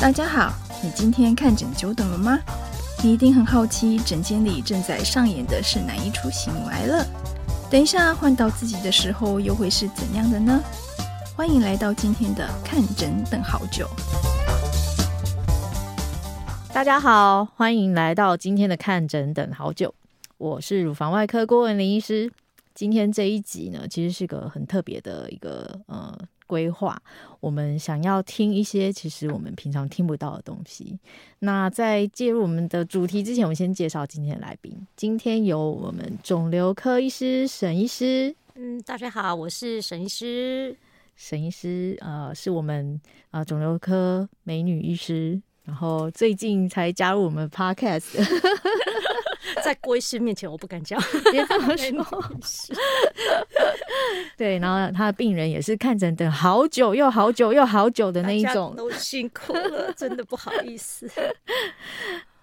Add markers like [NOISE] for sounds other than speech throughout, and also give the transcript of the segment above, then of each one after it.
大家好，你今天看诊久等了吗？你一定很好奇，诊间里正在上演的是哪一出喜怒哀乐？等一下换到自己的时候，又会是怎样的呢？欢迎来到今天的看诊等好久。大家好，欢迎来到今天的看诊等好久。我是乳房外科郭玟伶医师。今天这一集呢，其实是个很特别的一个呃规划。我们想要听一些其实我们平常听不到的东西。那在介入我们的主题之前，我们先介绍今天的来宾。今天由我们肿瘤科医师沈医师。嗯，大家好，我是沈医师。沈医师呃，是我们呃肿瘤科美女医师，然后最近才加入我们 Podcast。在郭医师面前，我不敢讲，[LAUGHS] 别这么 [LAUGHS] 说。[LAUGHS] 对，然后他的病人也是看诊等好久又好久又好久的那一种，都辛苦了，真的不好意思。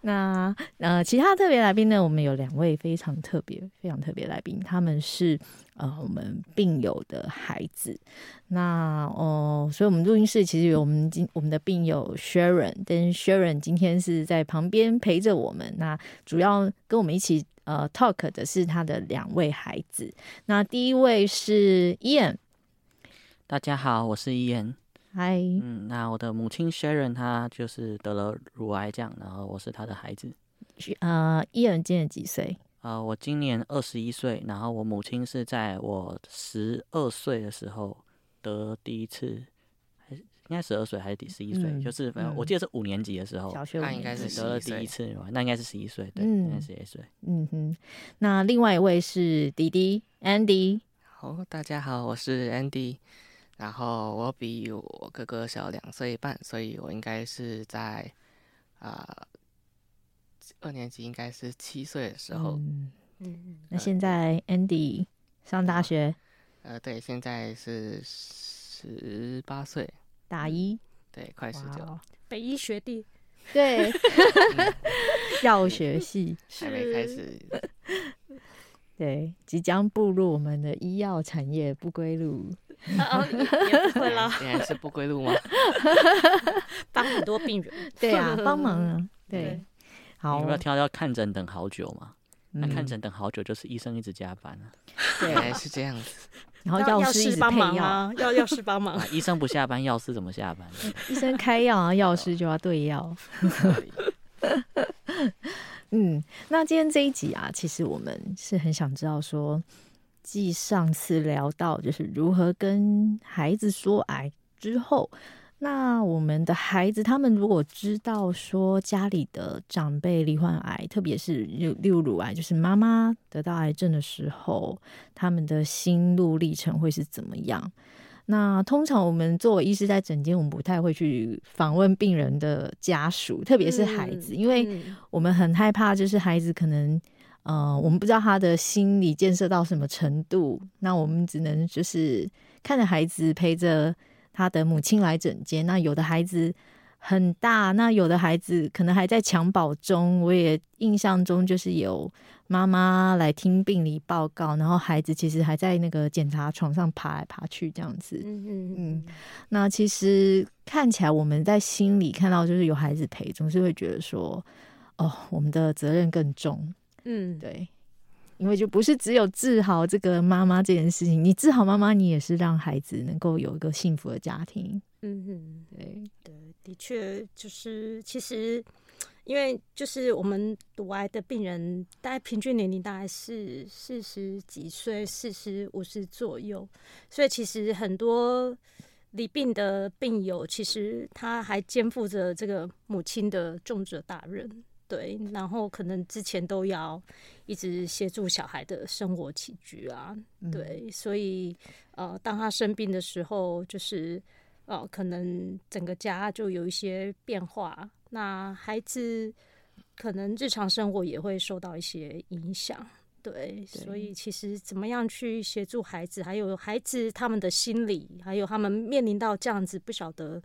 那呃，其他特别来宾呢？我们有两位非常特别、非常特别来宾，他们是呃我们病友的孩子。那哦、呃，所以我们录音室其实有我们今我们的病友 Sharon，但 Sharon 今天是在旁边陪着我们。那主要跟我们一起呃 talk 的是他的两位孩子。那第一位是 Ian，大家好，我是 Ian。嗨，嗯，那我的母亲 Sharon 她就是得了乳癌，这样，然后我是她的孩子。呃，伊恩今年几岁？呃，我今年二十一岁，然后我母亲是在我十二岁的时候得第一次，还是应该十二岁还是第十一岁？嗯、就是反正我记得是五年级的时候，小学那应该是得了第一次，那应该是十一岁，对，嗯、应该十一岁。嗯哼，那另外一位是弟弟 Andy。好，大家好，我是 Andy。然后我比我哥哥小两岁半，所以我应该是在啊、呃、二年级，应该是七岁的时候。嗯，嗯，那现在 Andy 上大学？呃，对，现在是十八岁，大一，对，快十九，哇北医学弟，对，[LAUGHS] 药学系还没开始。对，即将步入我们的医药产业不归路。啊，也不会啦，[LAUGHS] 现在是不归路吗？[LAUGHS] 帮很多病人，对啊，帮忙啊，对。好，有没有听到要看诊等好久嘛？那看诊等好久，就是医生一直加班啊。对，是这样子。[LAUGHS] 然后药师一直配药，要药师帮忙。[LAUGHS] 医生不下班，药师怎么下班？[LAUGHS] 医生开药，然后药师就要对药。嗯，那今天这一集啊，其实我们是很想知道说，继上次聊到就是如何跟孩子说癌之后，那我们的孩子他们如果知道说家里的长辈罹患癌，特别是例如乳癌，就是妈妈得到癌症的时候，他们的心路历程会是怎么样？那通常我们作为医师在诊间，我们不太会去访问病人的家属，特别是孩子，嗯、因为我们很害怕，就是孩子可能，呃，我们不知道他的心理建设到什么程度，那我们只能就是看着孩子陪着他的母亲来诊间。那有的孩子很大，那有的孩子可能还在襁褓中，我也印象中就是有。妈妈来听病理报告，然后孩子其实还在那个检查床上爬来爬去，这样子。嗯嗯嗯。那其实看起来我们在心里看到就是有孩子陪，总是会觉得说，哦，我们的责任更重。嗯，对，因为就不是只有治好这个妈妈这件事情，你治好妈妈，你也是让孩子能够有一个幸福的家庭。嗯哼，对对，的确就是其实。因为就是我们乳癌的病人，大概平均年龄大概是四十几岁，四十五十左右，所以其实很多罹病的病友，其实他还肩负着这个母亲的重责大任，对，然后可能之前都要一直协助小孩的生活起居啊，对，嗯、所以呃，当他生病的时候，就是呃，可能整个家就有一些变化。那孩子可能日常生活也会受到一些影响，对，所以其实怎么样去协助孩子，还有孩子他们的心理，还有他们面临到这样子不晓得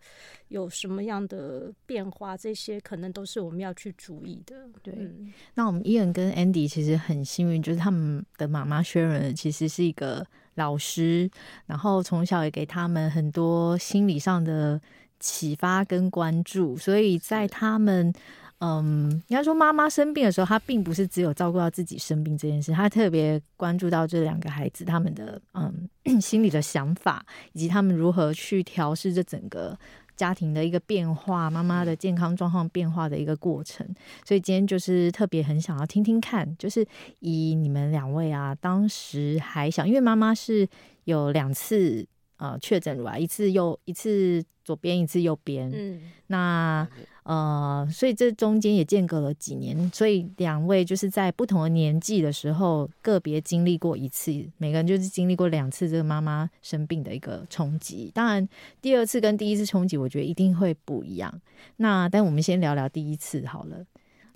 有什么样的变化，这些可能都是我们要去注意的。对，嗯、那我们伊恩跟 Andy 其实很幸运，就是他们的妈妈 Sharon 其实是一个老师，然后从小也给他们很多心理上的。启发跟关注，所以在他们。嗯，应该说妈妈生病的时候，她并不是只有照顾到自己生病这件事，她特别关注到这两个孩子他们的嗯心里的想法，以及他们如何去调试这整个家庭的一个变化，妈妈的健康状况变化的一个过程。所以今天就是特别很想要听听看，就是以你们两位啊，当时还想，因为妈妈是有两次呃确诊乳癌，一次右一次左边，一次右边，嗯，那。呃，所以这中间也间隔了几年，所以两位就是在不同的年纪的时候，个别经历过一次，每个人就是经历过两次这个妈妈生病的一个冲击。当然，第二次跟第一次冲击，我觉得一定会不一样。那但我们先聊聊第一次好了。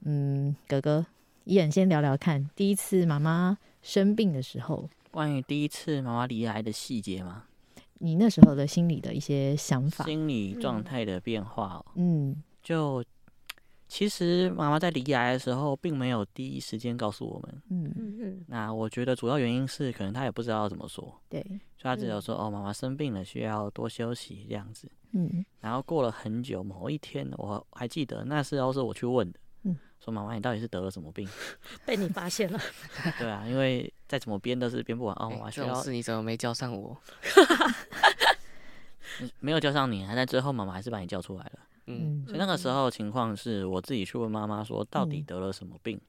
嗯，哥哥，一人先聊聊看，第一次妈妈生病的时候，关于第一次妈妈离癌的细节吗？你那时候的心理的一些想法，心理状态的变化哦。嗯。就其实妈妈在离癌的时候，并没有第一时间告诉我们。嗯嗯嗯。那我觉得主要原因是，可能她也不知道怎么说。对。所以她只有说：“哦，妈妈生病了，需要多休息这样子。”嗯。然后过了很久，某一天我还记得，那时候是我去问的。嗯。说妈妈，你到底是得了什么病？[LAUGHS] 被你发现了。[LAUGHS] 对啊，因为再怎么编都是编不完。哦，妈妈需要。这种事你怎么没叫上我？[LAUGHS] 没有叫上你，还在最后妈妈还是把你叫出来了。嗯，所以那个时候情况是我自己去问妈妈说，到底得了什么病？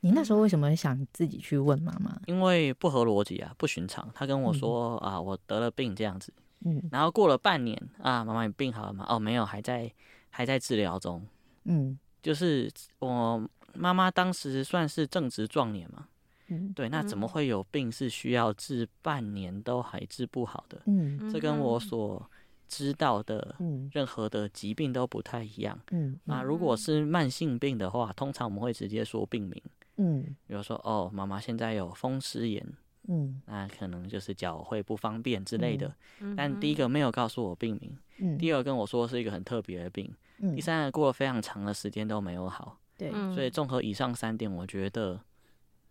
你那时候为什么想自己去问妈妈？因为不合逻辑啊，不寻常。她跟我说、嗯、啊，我得了病这样子。嗯，然后过了半年啊，妈妈你病好了吗？哦，没有，还在还在治疗中。嗯，就是我妈妈当时算是正值壮年嘛。嗯，对，那怎么会有病是需要治半年都还治不好的？嗯，这跟我所。知道的任何的疾病都不太一样。嗯，那如果是慢性病的话，通常我们会直接说病名。嗯，比如说哦，妈妈现在有风湿炎。嗯，那可能就是脚会不方便之类的。嗯，但第一个没有告诉我病名。嗯，第二跟我说是一个很特别的病。嗯，第三个过了非常长的时间都没有好。对，所以综合以上三点，我觉得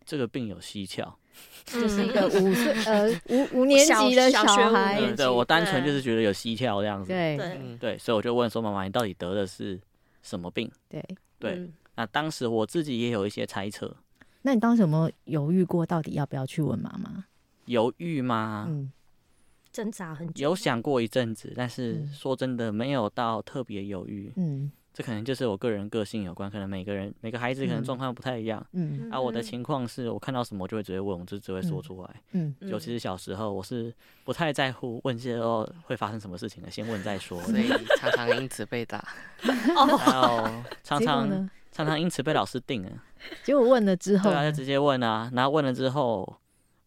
这个病有蹊跷。[LAUGHS] 就是一个五岁呃 [LAUGHS] 五五年级的小孩，对，对我单纯就是觉得有蹊跷这样子，对对对，所以我就问说妈妈，你到底得的是什么病？对对，嗯、那当时我自己也有一些猜测。那你当时有没有犹豫过，到底要不要去问妈妈？犹豫吗？嗯，挣扎很久，有想过一阵子，但是说真的，没有到特别犹豫。嗯。这可能就是我个人个性有关，可能每个人每个孩子可能状况不太一样。嗯，啊，我的情况是我看到什么就会直接问，我就只会说出来。嗯，尤其是小时候，我是不太在乎问些哦会发生什么事情的，先问再说。所以 [LAUGHS] 常常因此被打。哦，还有常常常常因此被老师定了。结果问了之后，对啊，就直接问啊，然后问了之后。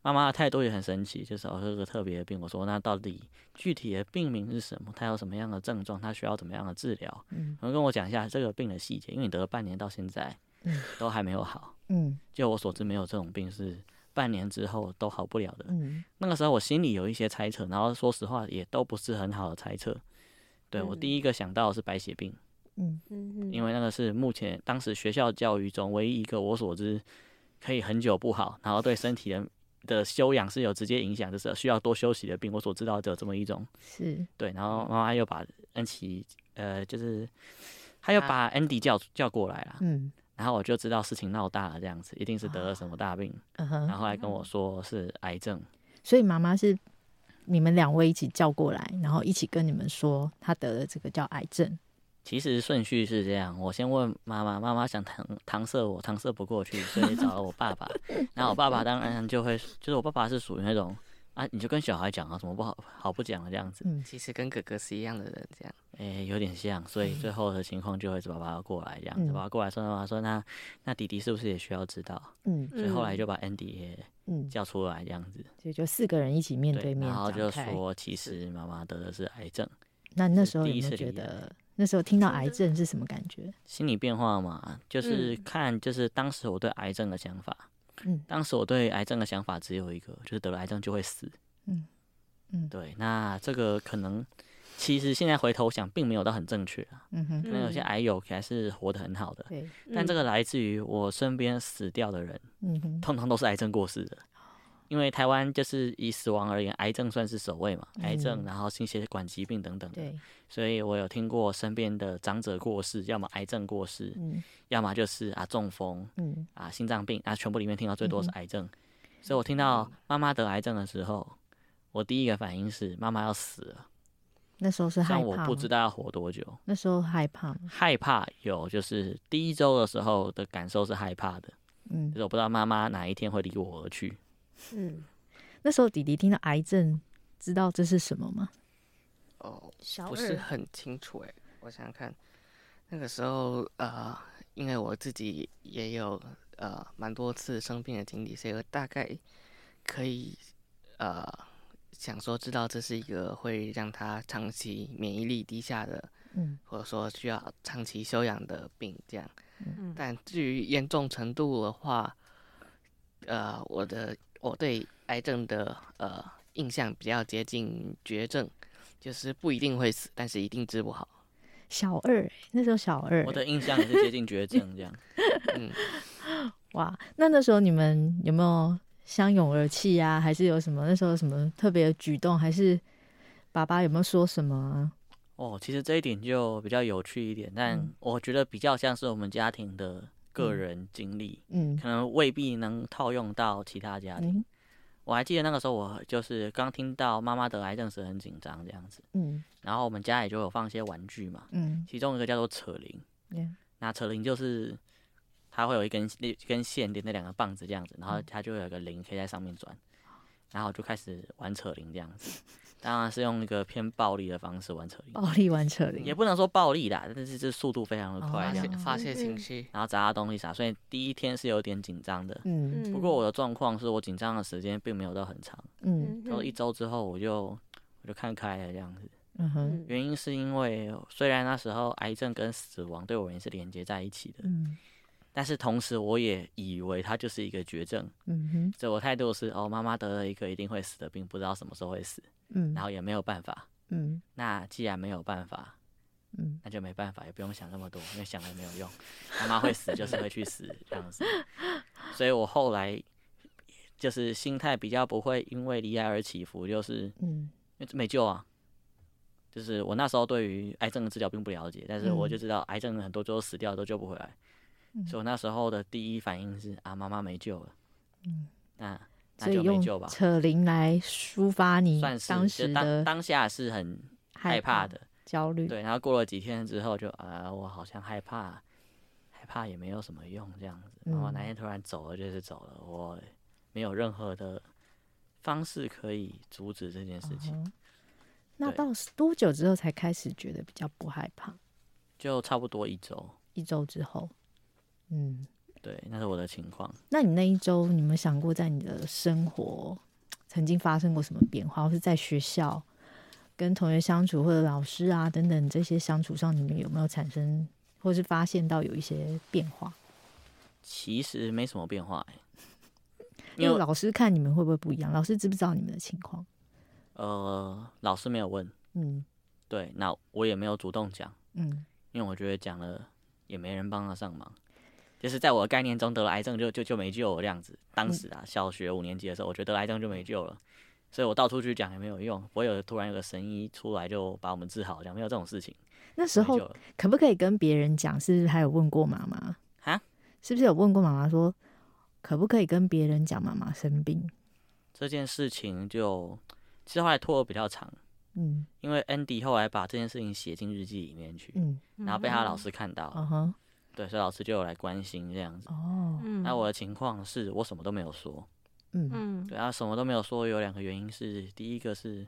妈妈的态度也很神奇，就是哦，这个特别的病。我说，那到底具体的病名是什么？他有什么样的症状？他需要怎么样的治疗？嗯，能跟我讲一下这个病的细节？因为你得了半年到现在，嗯，都还没有好。嗯，就我所知，没有这种病是半年之后都好不了的。嗯，那个时候我心里有一些猜测，然后说实话也都不是很好的猜测。对，我第一个想到的是白血病。嗯嗯，因为那个是目前当时学校教育中唯一一个我所知可以很久不好，然后对身体的。的修养是有直接影响，就是需要多休息的病。我所知道的这么一种，是对。然后妈妈又把恩琪，呃，就是他又把 Andy 叫叫过来了，嗯。然后我就知道事情闹大了，这样子一定是得了什么大病。嗯哼。然后来跟我说是癌症，所以妈妈是你们两位一起叫过来，然后一起跟你们说他得了这个叫癌症。其实顺序是这样，我先问妈妈，妈妈想搪搪塞我，搪塞不过去，所以找了我爸爸。[LAUGHS] 然后我爸爸当然就会，就是我爸爸是属于那种啊，你就跟小孩讲啊，怎么不好好不讲的这样子。嗯，其实跟哥哥是一样的人，这样。哎、欸，有点像，所以最后的情况就会是爸爸过来这样子，爸爸过来说妈妈说那那弟弟是不是也需要知道？嗯，所以后来就把 Andy 也嗯叫出来这样子，所以就四个人一起面对面，然后就说其实妈妈得的是癌症。那那时候有没有觉得？那时候听到癌症是什么感觉？心理变化嘛，就是看，就是当时我对癌症的想法。嗯，当时我对癌症的想法只有一个，就是得了癌症就会死。嗯嗯，对。那这个可能，其实现在回头想，并没有到很正确啊。嗯哼，可能有些癌友还是活得很好的。对。但这个来自于我身边死掉的人，嗯哼，通常都是癌症过世的。因为台湾就是以死亡而言，癌症算是首位嘛，嗯、癌症，然后心血管疾病等等的。对，所以我有听过身边的长者过世，要么癌症过世，嗯，要么就是啊中风，嗯，啊心脏病，啊全部里面听到最多是癌症。嗯、所以我听到妈妈得癌症的时候，我第一个反应是妈妈要死了。那时候是害怕，但我不知道要活多久。那时候害怕？害怕有，就是第一周的时候的感受是害怕的，嗯，就是我不知道妈妈哪一天会离我而去。嗯，那时候弟弟听到癌症，知道这是什么吗？哦，不是很清楚哎，我想想看，那个时候呃，因为我自己也有呃蛮多次生病的经历，所以我大概可以呃。想说知道这是一个会让他长期免疫力低下的，嗯，或者说需要长期休养的病，这样。嗯，但至于严重程度的话，呃，我的我对癌症的呃印象比较接近绝症，就是不一定会死，但是一定治不好。小二，那时候小二，我的印象也是接近绝症这样。[LAUGHS] 嗯，[LAUGHS] 哇，那那时候你们有没有？相拥而泣啊，还是有什么？那时候什么特别的举动？还是爸爸有没有说什么啊？哦，其实这一点就比较有趣一点，但我觉得比较像是我们家庭的个人经历，嗯，可能未必能套用到其他家庭。嗯、我还记得那个时候，我就是刚听到妈妈得癌症时很紧张这样子，嗯，然后我们家里就有放一些玩具嘛，嗯，其中一个叫做扯铃，嗯，那扯铃就是。它会有一根一根线连着两个棒子这样子，然后它就会有个铃可以在上面转，然后就开始玩扯铃这样子。当然是用一个偏暴力的方式玩扯铃，暴力玩扯铃，也不能说暴力啦，但是这速度非常的快，这样发泄情绪，然后砸东西啥，所以第一天是有点紧张的。嗯，不过我的状况是我紧张的时间并没有到很长，嗯，然后一周之后我就我就看开了这样子。嗯哼，原因是因为虽然那时候癌症跟死亡对我而言是连接在一起的，嗯。但是同时，我也以为它就是一个绝症。嗯哼，所以我态度是：哦，妈妈得了一个一定会死的病，不知道什么时候会死。嗯，然后也没有办法。嗯，那既然没有办法，嗯，那就没办法，也不用想那么多，因为想了没有用。妈妈会死，就是会去死这样子。所以我后来就是心态比较不会因为离癌而起伏，就是嗯，因为没救啊。就是我那时候对于癌症的治疗并不了解，但是我就知道癌症很多最后死掉都救不回来。所以我那时候的第一反应是啊，妈妈没救了。嗯，那那就没救吧。扯铃来抒发你当时的当当下是很害怕的焦虑。对，然后过了几天之后就啊，我好像害怕，害怕也没有什么用这样子。然后那天突然走了就是走了，我没有任何的方式可以阻止这件事情。那到多久之后才开始觉得比较不害怕？就差不多一周，一周之后。嗯，对，那是我的情况。那你那一周，你有没有想过，在你的生活曾经发生过什么变化，或是在学校跟同学相处，或者老师啊等等这些相处上，你们有没有产生，或是发现到有一些变化？其实没什么变化，欸，[LAUGHS] 因为老师看你们会不会不一样？老师知不知道你们的情况？呃，老师没有问。嗯，对，那我也没有主动讲。嗯，因为我觉得讲了也没人帮得上忙。就是在我的概念中，得了癌症就就就没救了这样子。当时啊，小学五年级的时候，我觉得得了癌症就没救了，所以我到处去讲也没有用。不会有突然有个神医出来就把我们治好，讲没有这种事情。那时候可不可以跟别人讲？是不是还有问过妈妈？啊哈？是不是有问过妈妈说，可不可以跟别人讲妈妈生病？这件事情就其实后来拖得比较长，嗯，因为 Andy 后来把这件事情写进日记里面去，嗯，然后被他老师看到，嗯哼。对，所以老师就有来关心这样子。哦，那我的情况是我什么都没有说。嗯嗯，对啊，什么都没有说，有两个原因是：第一个是，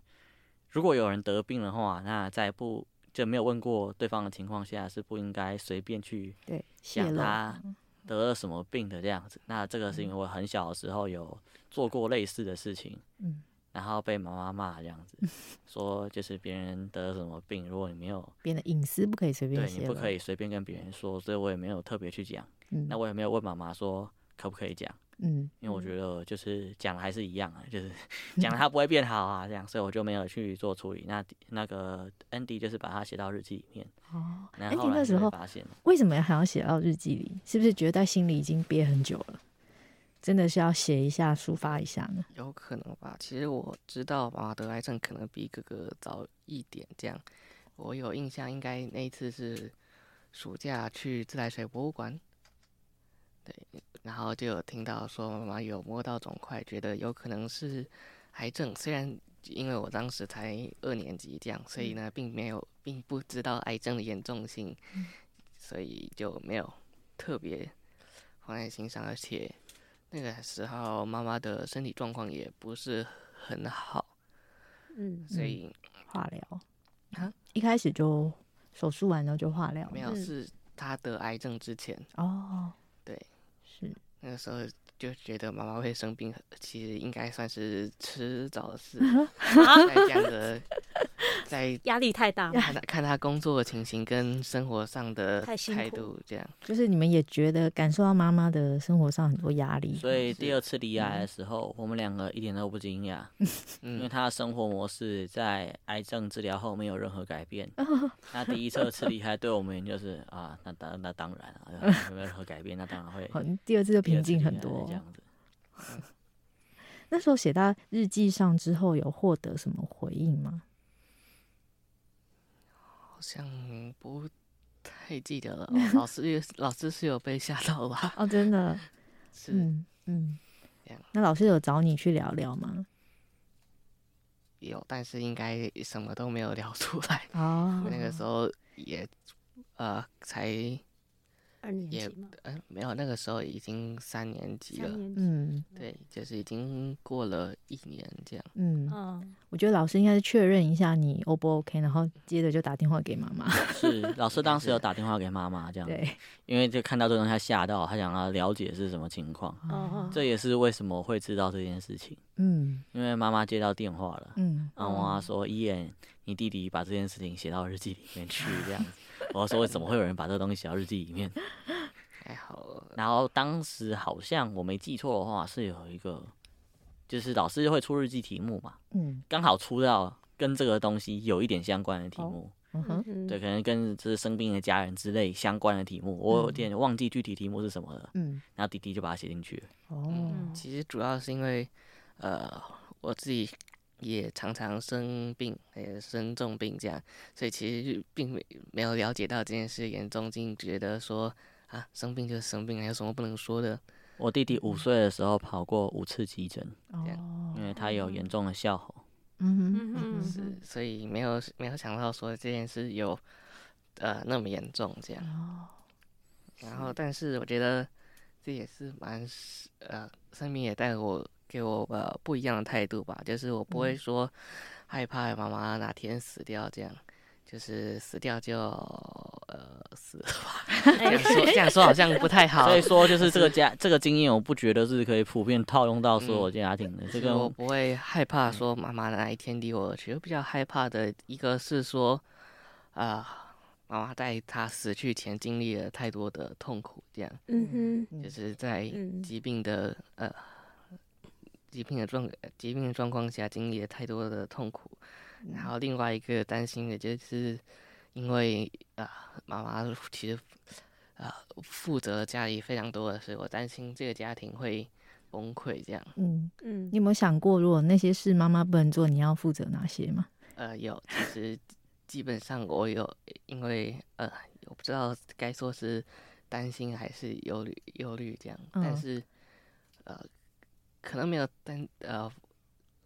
如果有人得病的话，那在不就没有问过对方的情况下，是不应该随便去想他得了什么病的这样子。那这个是因为我很小的时候有做过类似的事情。嗯。然后被妈妈骂这样子，[LAUGHS] 说就是别人得了什么病，如果你没有别人的隐私不可以随便，对，你不可以随便跟别人说，所以我也没有特别去讲。嗯，那我也没有问妈妈说可不可以讲，嗯，因为我觉得就是讲还是一样啊，就是 [LAUGHS] 讲了他不会变好啊，这样，所以我就没有去做处理。那那个 Andy 就是把它写到日记里面。哦，，Andy 那时候发现，为什么还要写到日记里？是不是觉得在心里已经憋很久了？真的是要写一下抒发一下呢？有可能吧。其实我知道妈妈得癌症可能比哥哥早一点，这样我有印象，应该那一次是暑假去自来水博物馆，对，然后就有听到说妈妈有摸到肿块，觉得有可能是癌症。虽然因为我当时才二年级，这样，所以呢，并没有，并不知道癌症的严重性，所以就没有特别放在心上，而且。那个时候，妈妈的身体状况也不是很好，嗯，所以化疗。啊，一开始就手术完了就化疗，没有，是她得癌症之前。哦，对，是。那个时候就觉得妈妈会生病，其实应该算是迟早的事，[LAUGHS] 在这样的。在压力太大，看他看他工作的情形跟生活上的态度，这样就是你们也觉得感受到妈妈的生活上很多压力，所以第二次离癌的时候，我们两个一点都不惊讶，[LAUGHS] 因为他的生活模式在癌症治疗后没有任何改变。那第一次次离开对我们就是啊，那当那当然啊，没有任何改变，那当然会。[LAUGHS] 第二次就平静很多，这样子。[LAUGHS] 那时候写到日记上之后，有获得什么回应吗？好像不太记得了。哦、[LAUGHS] 老师，老师是有被吓到吧？[LAUGHS] 哦，真的 [LAUGHS] 是，嗯嗯。那老师有找你去聊聊吗？有，但是应该什么都没有聊出来。哦，那个时候也呃才。二年级吗？嗯、呃，没有，那个时候已经三年级了。嗯，对，就是已经过了一年这样。嗯，我觉得老师应该是确认一下你 O 不 OK，然后接着就打电话给妈妈。[LAUGHS] 是，老师当时有打电话给妈妈这样。对，因为就看到这个东西，他吓到，他想要了解是什么情况。哦，这也是为什么会知道这件事情。嗯，因为妈妈接到电话了。嗯，然后妈妈说：“伊恩，你弟弟把这件事情写到日记里面去，这样子。”我说：“怎么会有人把这个东西写到日记里面？[LAUGHS] ”还好。然后当时好像我没记错的话，是有一个，就是老师会出日记题目嘛。嗯。刚好出到跟这个东西有一点相关的题目。嗯哼。对，可能跟就是生病的家人之类相关的题目，我有点忘记具体题目是什么了。嗯。然后弟弟就把它写进去了。哦。其实主要是因为，呃，我自己。也常常生病，也生重病这样，所以其实并没没有了解到这件事严重性，觉得说啊，生病就是生病，还有什么不能说的？我弟弟五岁的时候跑过五次急诊，哦，因为他有严重的哮吼。嗯哼，嗯是，所以没有没有想到说这件事有呃那么严重这样。哦，然后，但是我觉得这也是蛮呃，生命也带我。给我呃不一样的态度吧，就是我不会说害怕妈妈哪天死掉，这样，就是死掉就呃死了吧。[LAUGHS] 这样说这样说好像不太好。所以说就是这个家这个经验，我不觉得是可以普遍套用到所有家庭的。这个我不会害怕说妈妈哪一天离我而去，我比较害怕的一个是说啊，妈妈在她死去前经历了太多的痛苦，这样，嗯哼，就是在疾病的呃。疾病的状疾病的状况下，经历了太多的痛苦，然后另外一个担心的就是，因为啊，妈妈其实啊负责家里非常多的事，我担心这个家庭会崩溃这样。嗯嗯，你有没有想过，如果那些事妈妈不能做，你要负责哪些吗？呃，有，其实基本上我有，因为呃，我不知道该说是担心还是忧虑忧虑这样，嗯、但是呃。可能没有，但呃，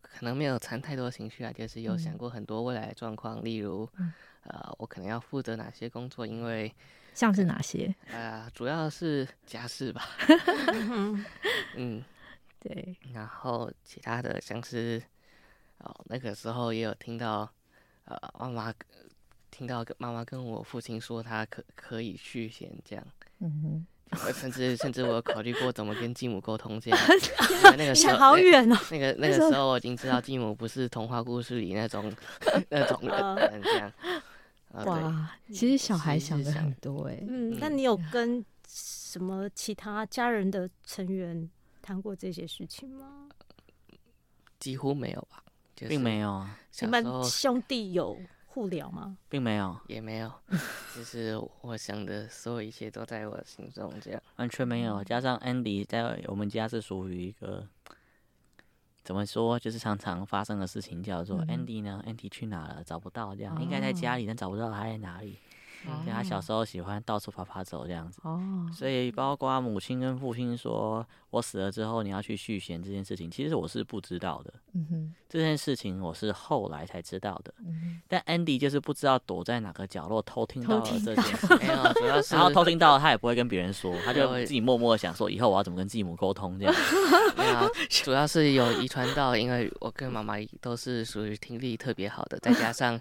可能没有藏太多情绪啊，就是有想过很多未来的状况，嗯、例如，呃，我可能要负责哪些工作，因为像是哪些？呃，主要是家事吧。[LAUGHS] 嗯，对。然后其他的像是，哦，那个时候也有听到，呃，妈妈听到妈妈跟我父亲说，他可可以续弦这样。嗯哼。甚至甚至我有考虑过怎么跟继母沟通这样，[LAUGHS] 那个时候好远哦。那个那个时候我已经知道继母不是童话故事里那种 [LAUGHS] 那种人这样。哇，其实小孩想的很多哎。嗯，那你有跟什么其他家人的成员谈过这些事情吗？几乎没有吧，并没有。你们兄弟有互聊吗？并没有，也没有，[LAUGHS] 就是我想的所有一切都在我心中，这样完全没有。加上 Andy 在我们家是属于一个怎么说，就是常常发生的事情，叫做 Andy 呢、嗯、，Andy 去哪了？找不到，这样、哦、应该在家里，但找不到他在哪里。对，他小时候喜欢到处爬爬走这样子，所以包括母亲跟父亲说我死了之后你要去续弦这件事情，其实我是不知道的。这件事情我是后来才知道的。但 Andy 就是不知道躲在哪个角落偷听到了这件事，[LAUGHS] 没有，主要是然后偷听到他也不会跟别人说，他就自己默默的想说以后我要怎么跟继母沟通这样。没有，[LAUGHS] 主要是有遗传到，因为我跟妈妈都是属于听力特别好的，再加上。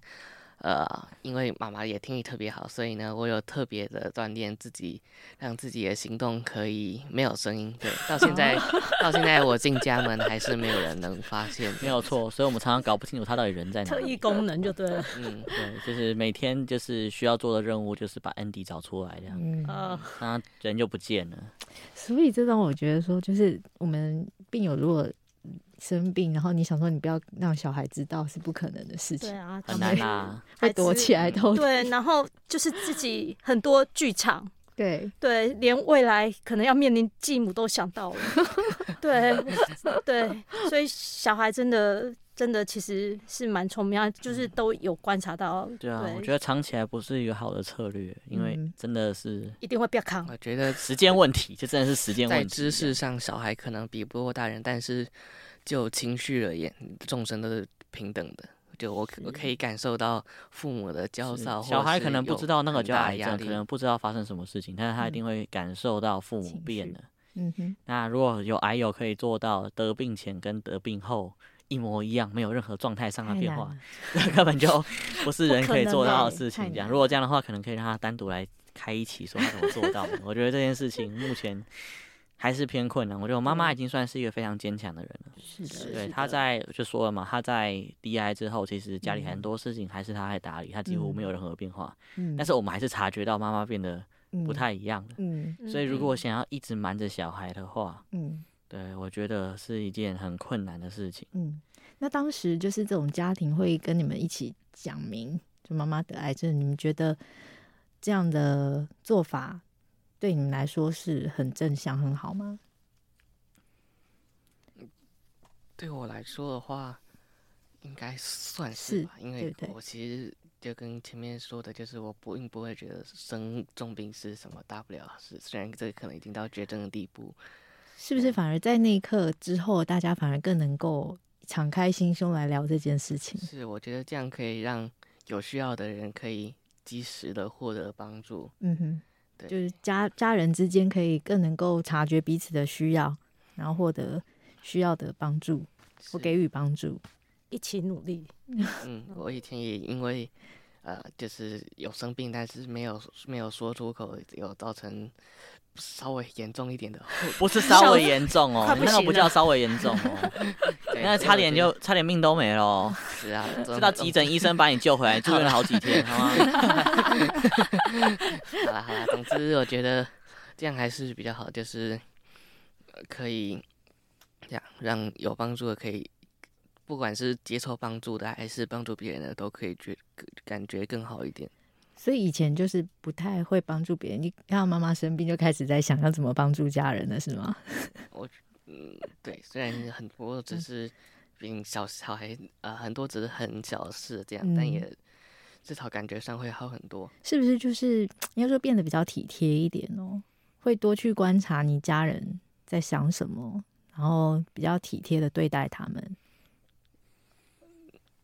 呃，因为妈妈也听力特别好，所以呢，我有特别的锻炼自己，让自己的行动可以没有声音。对，到现在，[LAUGHS] 到现在我进家门还是没有人能发现，没有错。所以我们常常搞不清楚他到底人在哪。特异功能就对了。嗯，对，[LAUGHS] 就是每天就是需要做的任务就是把 Andy 找出来这样，嗯，他人就不见了。所以这让我觉得说，就是我们病友如果。生病，然后你想说你不要让小孩知道是不可能的事情，对啊，很难啊，会躲起来偷。对，然后就是自己很多剧场，[LAUGHS] 对对，连未来可能要面临继母都想到了，[LAUGHS] 对对，所以小孩真的真的其实是蛮聪明，就是都有观察到。对啊，我觉得藏起来不是一个好的策略，因为真的是一定会变康。我觉得时间问题，这真的是时间问题。在知识上，小孩可能比不过大人，但是。就情绪而言，众生都是平等的。就我我可以感受到父母的焦躁，小孩可能不知道那个叫癌症，可能不知道发生什么事情，但是他一定会感受到父母变了。嗯哼。那如果有癌友可以做到得病前跟得病后一模一样，没有任何状态上的变化，那根本就不 [LAUGHS] 是人可以做到的事情。这样，如果这样的话，可能可以让他单独来开一期，说他怎么做到的。我觉得这件事情目前。还是偏困难。我觉得我妈妈已经算是一个非常坚强的人了。是的，对，她在就说了嘛，她在 DI 之后，其实家里很多事情还是她在打理，她几乎没有任何变化。嗯。但是我们还是察觉到妈妈变得不太一样了。嗯。所以如果想要一直瞒着小孩的话，嗯，对，我觉得是一件很困难的事情。嗯。那当时就是这种家庭会跟你们一起讲明，就妈妈得癌症，你们觉得这样的做法？对你们来说是很正向、很好吗？对我来说的话，应该算是吧，是因为我其实就跟前面说的，就是我不并不会觉得生重病是什么大不了的事，虽然这可能已经到绝症的地步，是不是？反而在那一刻之后，大家反而更能够敞开心胸来聊这件事情。是，我觉得这样可以让有需要的人可以及时的获得帮助。嗯哼。就是家家人之间可以更能够察觉彼此的需要，然后获得需要的帮助，或给予帮助，一起努力。[LAUGHS] 嗯，我以前也因为呃，就是有生病，但是没有没有说出口，有造成。稍微严重一点的，[LAUGHS] 不是稍微严重哦，[LAUGHS] 那个不叫稍微严重哦，[LAUGHS] 那差点就差点命都没了。是啊，知道急诊医生把你救回来，住院了好几天，好吗？好了好了，总之我觉得这样还是比较好，就是可以这样让有帮助的可以，不管是接受帮助的还是帮助别人的，都可以觉感觉更好一点。所以以前就是不太会帮助别人，你看到妈妈生病就开始在想要怎么帮助家人了，是吗？[LAUGHS] 我嗯，对，虽然很多只是比小小孩呃很多只是很小的事这样，嗯、但也至少感觉上会好很多。是不是就是应该说变得比较体贴一点哦？会多去观察你家人在想什么，然后比较体贴的对待他们。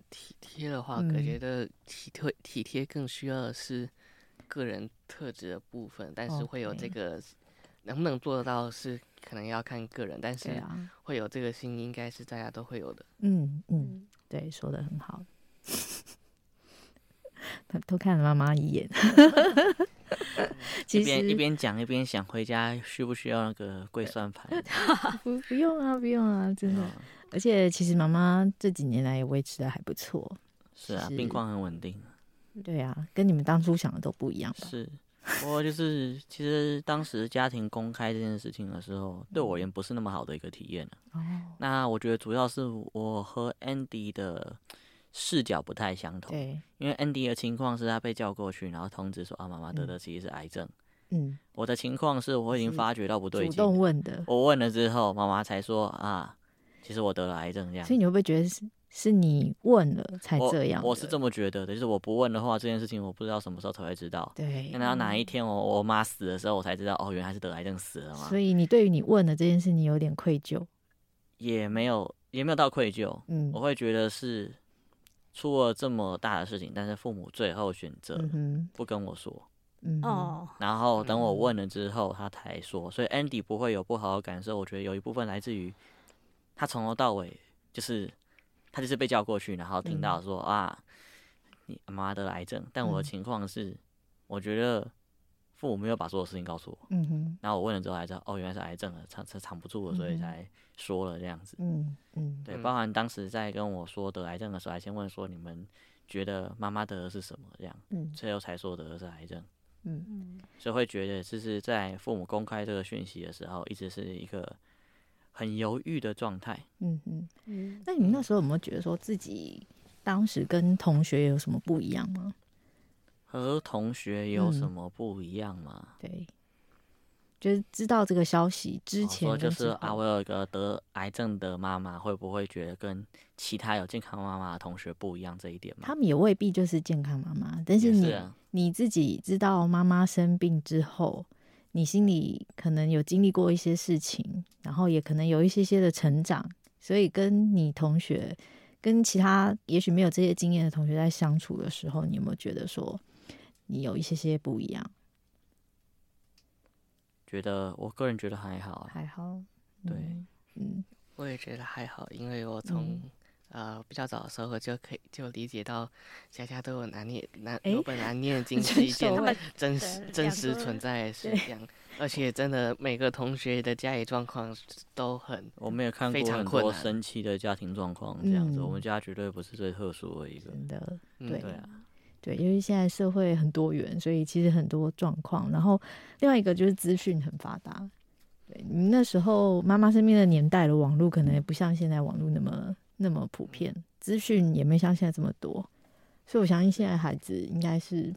体贴的话，我觉得体贴体贴更需要的是个人特质的部分，但是会有这个能不能做得到是可能要看个人，但是会有这个心，应该是大家都会有的。嗯嗯，对，说的很好。[LAUGHS] 他偷看了妈妈一眼，[LAUGHS] 一边一边讲一边想回家需不需要那个跪算盘？[LAUGHS] 不不用啊，不用啊，真的。而且其实妈妈这几年来也维持的还不错，是啊，病况很稳定。对啊，跟你们当初想的都不一样吧？是，不过就是其实当时家庭公开这件事情的时候，对我而言不是那么好的一个体验。哦，那我觉得主要是我和 Andy 的视角不太相同。对，因为 Andy 的情况是他被叫过去，然后通知说啊，妈妈得的其实是癌症。嗯，我的情况是我已经发觉到不对劲，主动问的。我问了之后，妈妈才说啊，其实我得了癌症这样。所以你会不会觉得是是你问了才这样？我是这么觉得的，就是我不问的话，这件事情我不知道什么时候才会知道。对，那到哪一天我我妈死的时候，我才知道哦，原来是得癌症死了嘛。所以你对于你问的这件事，你有点愧疚？也没有，也没有到愧疚。嗯，我会觉得是出了这么大的事情，但是父母最后选择不跟我说。嗯哦，然后等我问了之后，他才说，所以 Andy 不会有不好的感受。我觉得有一部分来自于他从头到尾就是他就是被叫过去，然后听到说、嗯、啊，你妈得了癌症。但我的情况是，我觉得父母没有把所有事情告诉我。嗯哼，然后我问了之后才知道，哦，原来是癌症了，藏藏不住了，所以才说了这样子。嗯嗯，对，包含当时在跟我说得癌症的时候，还先问说你们觉得妈妈得的是什么这样，嗯，最后才说得的是癌症。嗯嗯，所以会觉得就是在父母公开这个讯息的时候，一直是一个很犹豫的状态。嗯嗯嗯。那你们那时候有没有觉得说自己当时跟同学有什么不一样吗？和同学有什么不一样吗？嗯、对。就是知道这个消息之前，就是啊，我有一个得癌症的妈妈，会不会觉得跟其他有健康妈妈的同学不一样这一点吗？他们也未必就是健康妈妈，但是你是、啊、你自己知道妈妈生病之后，你心里可能有经历过一些事情，然后也可能有一些些的成长，所以跟你同学跟其他也许没有这些经验的同学在相处的时候，你有没有觉得说你有一些些不一样？觉得我个人觉得还好，还好，对，嗯，我也觉得还好，因为我从、嗯、呃比较早的时候就可以就理解到家家都有难念难有本难念的 [LAUGHS] 经是一件真实真实存在的事情，而且真的每个同学的家里状况都很，我没有看过很多神奇的家庭状况这样子，嗯、我们家绝对不是最特殊的一个，真的，对，对啊。对，因为现在社会很多元，所以其实很多状况。然后另外一个就是资讯很发达。对，你那时候妈妈身边的年代的网络可能也不像现在网络那么那么普遍，资讯也没像现在这么多。所以我相信现在孩子应该是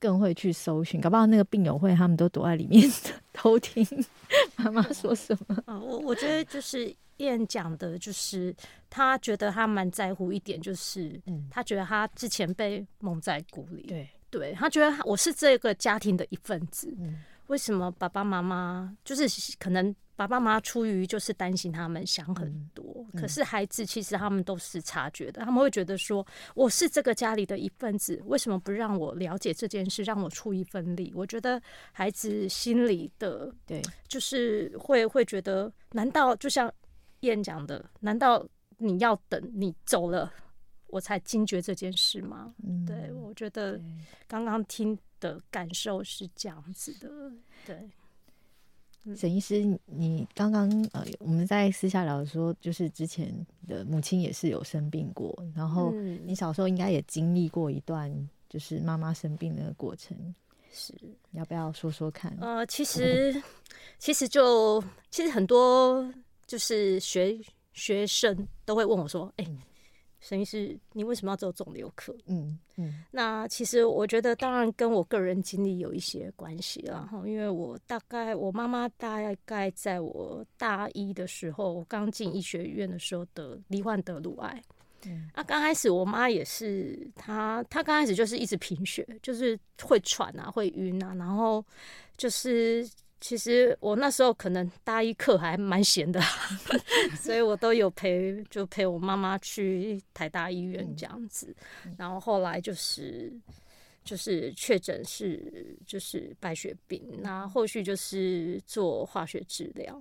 更会去搜寻，搞不好那个病友会他们都躲在里面 [LAUGHS] 偷听妈妈说什么。啊，我我觉得就是。燕讲的就是，他觉得他蛮在乎一点，就是，他觉得他之前被蒙在鼓里，对，对他觉得我是这个家庭的一份子，为什么爸爸妈妈就是可能？爸爸妈妈出于就是担心他们想很多，嗯、可是孩子其实他们都是察觉的，他们会觉得说我是这个家里的一份子，为什么不让我了解这件事，让我出一份力？我觉得孩子心里的对，就是会会觉得，难道就像燕讲的，难道你要等你走了，我才惊觉这件事吗？嗯、对，我觉得刚刚听的感受是这样子的，对。沈医师，你刚刚呃，我们在私下聊说，就是之前的母亲也是有生病过，然后你小时候应该也经历过一段就是妈妈生病的过程，是，要不要说说看？呃，其实其实就其实很多就是学学生都会问我说，哎、欸。沈医师，你为什么要做肿瘤科？嗯嗯，那其实我觉得，当然跟我个人经历有一些关系啦。哈，因为我大概我妈妈大概在我大一的时候，我刚进医学院的时候得罹患得乳癌。嗯，那刚开始我妈也是，她她刚开始就是一直贫血，就是会喘啊，会晕啊，然后就是。其实我那时候可能大一课还蛮闲的，[LAUGHS] 所以我都有陪，就陪我妈妈去台大医院这样子。然后后来就是就是确诊是就是白血病，那后续就是做化学治疗。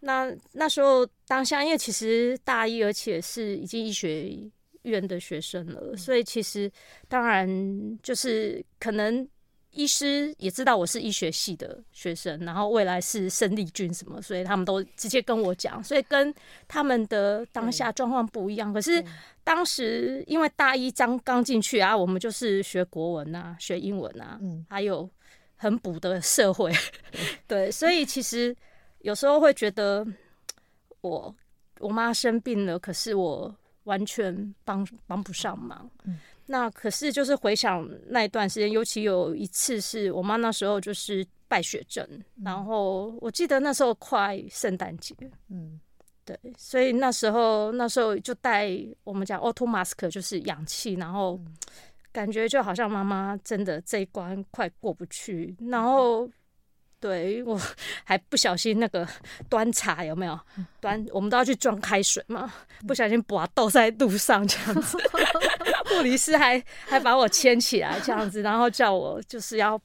那那时候当下，因为其实大一，而且是已经医学院的学生了，所以其实当然就是可能。医师也知道我是医学系的学生，然后未来是生力军什么，所以他们都直接跟我讲，所以跟他们的当下状况不一样。可是当时因为大一刚刚进去啊，我们就是学国文啊，学英文啊，还有很补的社会，[LAUGHS] 对，所以其实有时候会觉得我我妈生病了，可是我。完全帮帮不上忙。嗯，那可是就是回想那一段时间，尤其有一次是我妈那时候就是败血症，嗯、然后我记得那时候快圣诞节，嗯，对，所以那时候那时候就带我们讲 auto mask 就是氧气，然后感觉就好像妈妈真的这一关快过不去，然后。对，我 [LAUGHS] 还不小心那个端茶有没有端？我们都要去装开水嘛，不小心把倒在路上这样子，[LAUGHS] 护理师还还把我牵起来这样子，然后叫我就是要。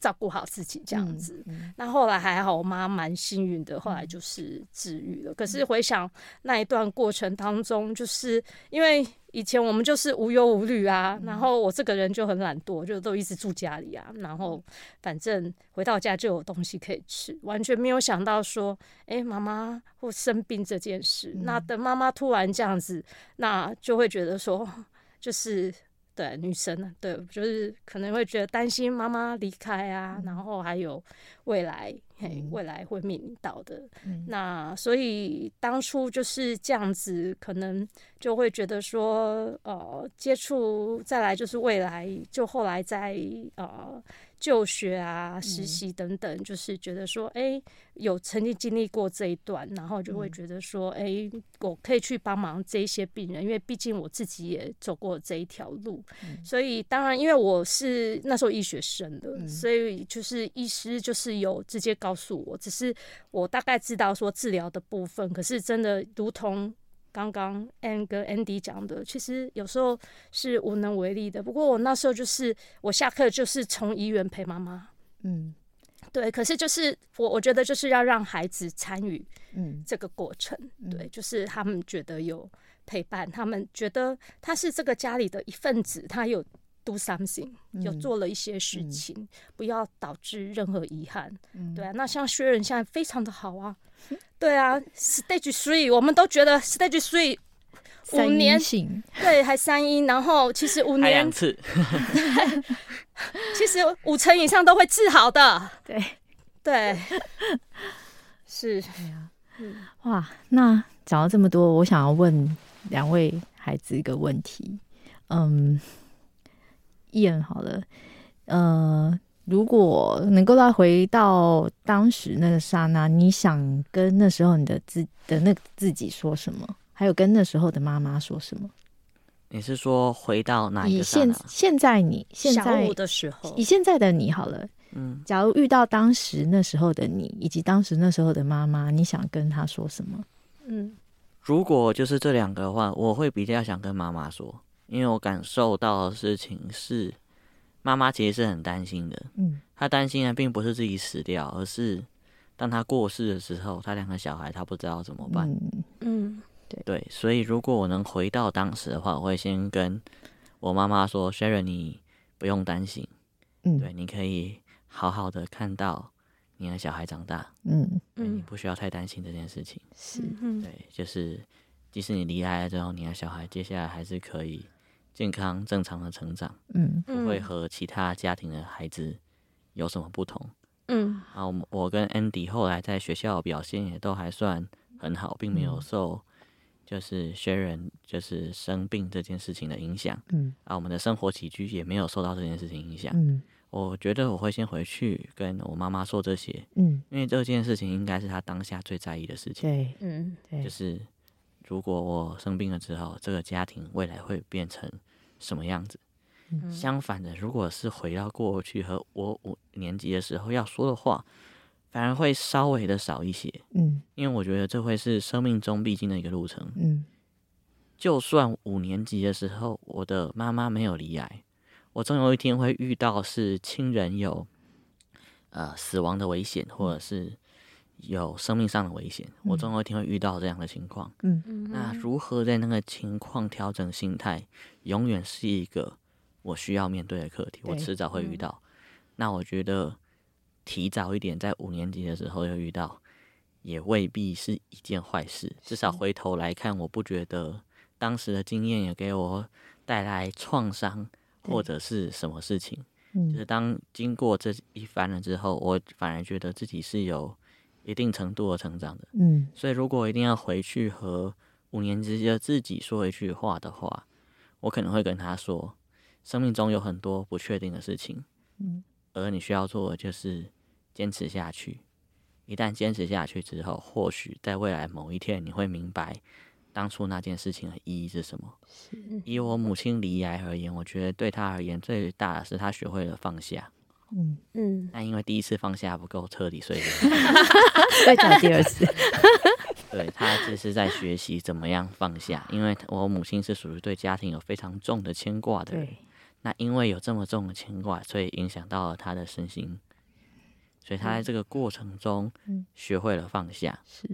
照顾好自己这样子，嗯嗯、那后来还好，我妈蛮幸运的，后来就是治愈了。嗯、可是回想那一段过程当中，就是因为以前我们就是无忧无虑啊，嗯、然后我这个人就很懒惰，就都一直住家里啊，然后反正回到家就有东西可以吃，完全没有想到说，哎、欸，妈妈会生病这件事。嗯、那等妈妈突然这样子，那就会觉得说，就是。对女生呢，对，就是可能会觉得担心妈妈离开啊，嗯、然后还有未来，嘿，未来会面临到的。嗯、那所以当初就是这样子，可能就会觉得说，呃，接触再来就是未来，就后来在呃。就学啊，实习等等，嗯、就是觉得说，哎、欸，有曾经经历过这一段，然后就会觉得说，哎、欸，我可以去帮忙这一些病人，因为毕竟我自己也走过这一条路，嗯、所以当然，因为我是那时候医学生的，嗯、所以就是医师就是有直接告诉我，只是我大概知道说治疗的部分，可是真的如同。刚刚 Ann 跟 Andy 讲的，其实有时候是无能为力的。不过我那时候就是，我下课就是从医院陪妈妈，嗯，对。可是就是我，我觉得就是要让孩子参与，嗯，这个过程，嗯、对，就是他们觉得有陪伴，他们觉得他是这个家里的一份子，他有。Do something，有做了一些事情，嗯、不要导致任何遗憾。嗯、对啊，那像薛仁现在非常的好啊。[LAUGHS] 对啊，Stage Three，我们都觉得 Stage Three 五年，对，还三音，然后其实五年两次，[LAUGHS] 其实五成以上都会治好的。对对，是。嗯、哇，那讲了这么多，我想要问两位孩子一个问题，嗯。Ian 好了，呃，如果能够再回到当时那个刹那，你想跟那时候你的自的那个自己说什么？还有跟那时候的妈妈说什么？你是说回到哪一个刹那？现现在你现在的时候，以现在的你好了，嗯，假如遇到当时那时候的你，以及当时那时候的妈妈，你想跟她说什么？嗯，如果就是这两个的话，我会比较想跟妈妈说。因为我感受到的事情是，妈妈其实是很担心的。嗯，她担心的并不是自己死掉，而是当她过世的时候，她两个小孩她不知道怎么办。嗯，嗯对对，所以如果我能回到当时的话，我会先跟我妈妈说：“Sharon，你不用担心，嗯，对，你可以好好的看到你的小孩长大。嗯，对，你不需要太担心这件事情。是，对，就是即使你离开了之后，你的小孩接下来还是可以。”健康正常的成长，嗯，不会和其他家庭的孩子有什么不同，嗯。然后我跟 Andy 后来在学校表现也都还算很好，并没有受就是 Sharon 就是生病这件事情的影响，嗯。啊，我们的生活起居也没有受到这件事情影响，嗯。我觉得我会先回去跟我妈妈说这些，嗯，因为这件事情应该是她当下最在意的事情，对，嗯，对，就是如果我生病了之后，这个家庭未来会变成。什么样子？嗯、相反的，如果是回到过去和我五年级的时候要说的话，反而会稍微的少一些。嗯，因为我觉得这会是生命中必经的一个路程。嗯，就算五年级的时候我的妈妈没有离癌，我总有一天会遇到是亲人有呃死亡的危险，或者是。有生命上的危险，我总有一天会遇到这样的情况。嗯，那如何在那个情况调整心态，永远是一个我需要面对的课题。我迟早会遇到。嗯、那我觉得提早一点，在五年级的时候就遇到，也未必是一件坏事。至少回头来看，我不觉得当时的经验也给我带来创伤或者是什么事情。嗯、就是当经过这一番了之后，我反而觉得自己是有。一定程度的成长的，嗯，所以如果一定要回去和五年级的自己说一句话的话，我可能会跟他说：生命中有很多不确定的事情，嗯，而你需要做的就是坚持下去。一旦坚持下去之后，或许在未来某一天，你会明白当初那件事情的意义是什么。以我母亲离癌而言，我觉得对她而言最大的是她学会了放下。嗯嗯，那因为第一次放下不够彻底，所以 [LAUGHS] 再讲第二次。[LAUGHS] 对，他只是在学习怎么样放下，因为我母亲是属于对家庭有非常重的牵挂的人。对那因为有这么重的牵挂，所以影响到了他的身心，所以他在这个过程中学会了放下。是，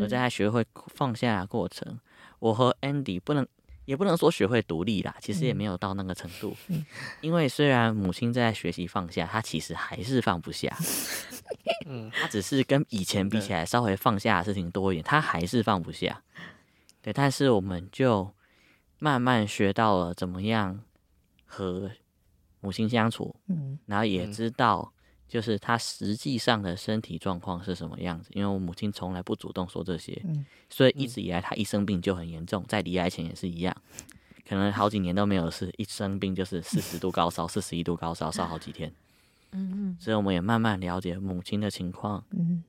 而在他学会放下的过程，我和 Andy 不能。也不能说学会独立啦，其实也没有到那个程度。嗯、[LAUGHS] 因为虽然母亲在学习放下，她其实还是放不下。嗯，她只是跟以前比起来稍微放下的事情多一点，她还是放不下。对，但是我们就慢慢学到了怎么样和母亲相处，嗯，然后也知道。就是他实际上的身体状况是什么样子？因为我母亲从来不主动说这些，所以一直以来他一生病就很严重，在离癌前也是一样，可能好几年都没有事，一生病就是四十度高烧、四十一度高烧，烧好几天。嗯所以我们也慢慢了解母亲的情况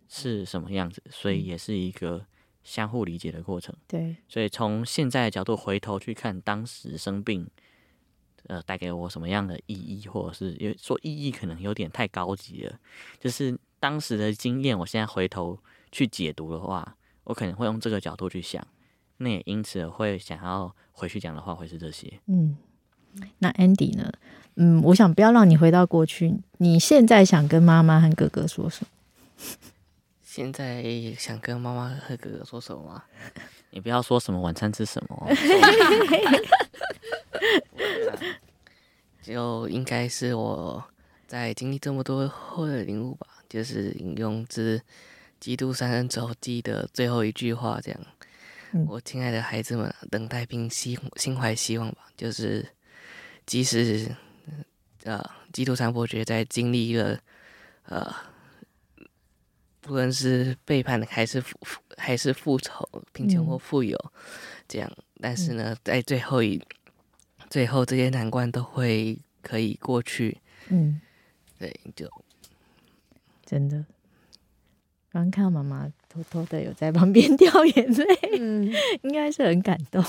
是什么样子，所以也是一个相互理解的过程。对，所以从现在的角度回头去看当时生病。呃，带给我什么样的意义，或者是因为说意义可能有点太高级了。就是当时的经验，我现在回头去解读的话，我可能会用这个角度去想。那也因此会想要回去讲的话，会是这些。嗯，那 Andy 呢？嗯，我想不要让你回到过去，你现在想跟妈妈和哥哥说什么？[LAUGHS] 现在想跟妈妈和哥哥说什么吗？[LAUGHS] 你不要说什么晚餐吃什么哦。[LAUGHS] [LAUGHS] 就应该是我在经历这么多后的领悟吧，就是引用自《基督山恩仇记》的最后一句话，这样。嗯、我亲爱的孩子们，等待并心心怀希望吧。就是即使呃，基督山伯爵在经历了呃，不论是背叛还是复还是复仇、贫穷或富有，这样，但是呢，在最后一。最后这些难关都会可以过去，嗯，对，就。真的，刚看到妈妈偷偷的有在旁边掉眼泪，嗯，[LAUGHS] 应该是很感动。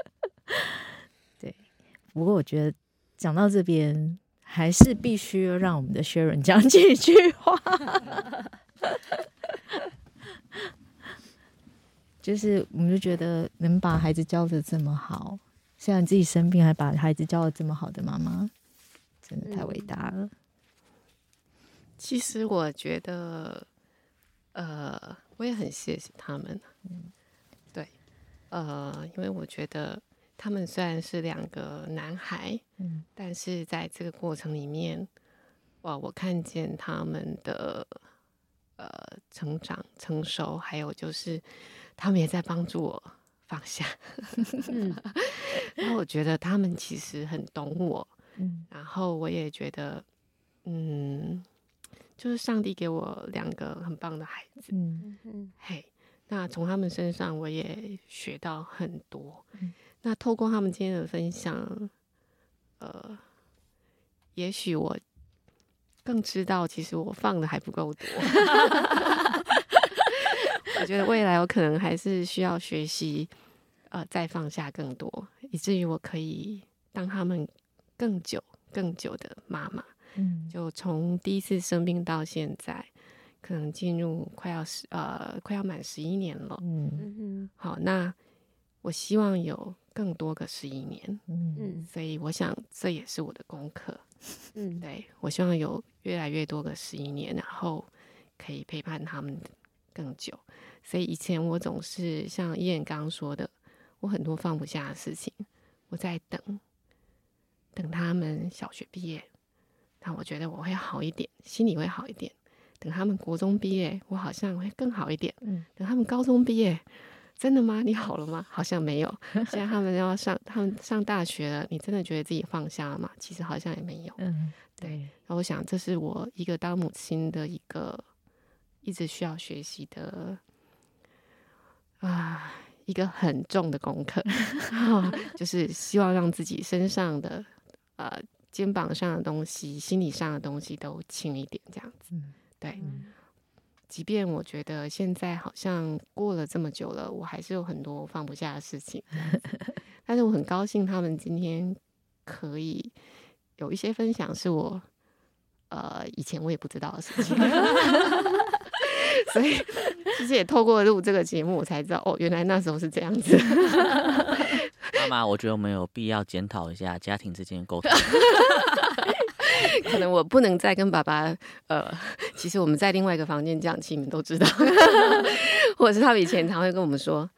[LAUGHS] 对，不过我觉得讲到这边，还是必须要让我们的 Sharon 讲几句话，[LAUGHS] 就是我们就觉得能把孩子教的这么好。虽然自己生病，还把孩子教的这么好的妈妈，真的太伟大了。其实我觉得，呃，我也很谢谢他们。嗯，对，呃，因为我觉得他们虽然是两个男孩，嗯，但是在这个过程里面，哇，我看见他们的呃成长、成熟，还有就是他们也在帮助我。放下，[LAUGHS] 嗯，然后我觉得他们其实很懂我，嗯，然后我也觉得，嗯，就是上帝给我两个很棒的孩子，嗯嗯，嘿，那从他们身上我也学到很多，嗯，那透过他们今天的分享，呃，也许我更知道，其实我放的还不够多。[LAUGHS] 我觉得未来我可能还是需要学习，呃，再放下更多，以至于我可以当他们更久、更久的妈妈。嗯，就从第一次生病到现在，可能进入快要十呃快要满十一年了。嗯嗯，好，那我希望有更多个十一年。嗯，所以我想这也是我的功课。嗯，对，我希望有越来越多个十一年，然后可以陪伴他们更久。所以以前我总是像伊恩刚刚说的，我很多放不下的事情，我在等，等他们小学毕业，那我觉得我会好一点，心里会好一点。等他们国中毕业，我好像会更好一点。嗯，等他们高中毕业，真的吗？你好了吗？好像没有。现在他们要上，他们上大学了，你真的觉得自己放下了吗？其实好像也没有。嗯，对。那我想，这是我一个当母亲的一个一直需要学习的。啊，一个很重的功课，[LAUGHS] [LAUGHS] 就是希望让自己身上的呃肩膀上的东西、心理上的东西都轻一点，这样子。对，即便我觉得现在好像过了这么久了，我还是有很多放不下的事情，但是我很高兴他们今天可以有一些分享，是我呃以前我也不知道的事情。[LAUGHS] 所以，其实也透过录这个节目，我才知道哦，原来那时候是这样子。[LAUGHS] 妈妈，我觉得我们有必要检讨一下家庭之间的沟通。[LAUGHS] 可能我不能再跟爸爸，呃，其实我们在另外一个房间讲，其实你们都知道，[LAUGHS] 或者是他们以前常会跟我们说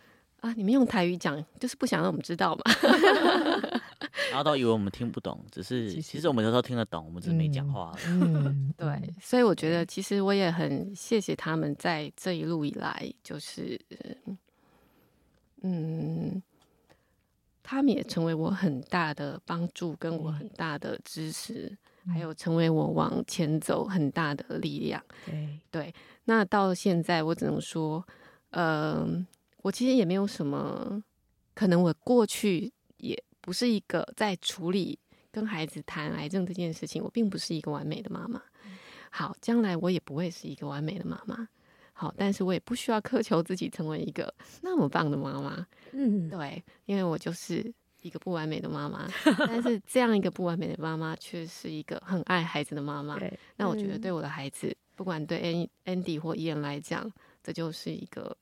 啊，你们用台语讲，就是不想让我们知道嘛。[LAUGHS] 然后都以为我们听不懂，只是其实我们有时候听得懂，我们只是没讲话。嗯，对，所以我觉得其实我也很谢谢他们在这一路以来，就是嗯，他们也成为我很大的帮助，跟我很大的支持，还有成为我往前走很大的力量。对对，那到现在我只能说，嗯，我其实也没有什么，可能我过去也。不是一个在处理跟孩子谈癌症这件事情，我并不是一个完美的妈妈。好，将来我也不会是一个完美的妈妈。好，但是我也不需要苛求自己成为一个那么棒的妈妈。嗯，对，因为我就是一个不完美的妈妈。但是这样一个不完美的妈妈，却是一个很爱孩子的妈妈。那我觉得对我的孩子，不管对 Andy 或 Ian 来讲，这就是一个。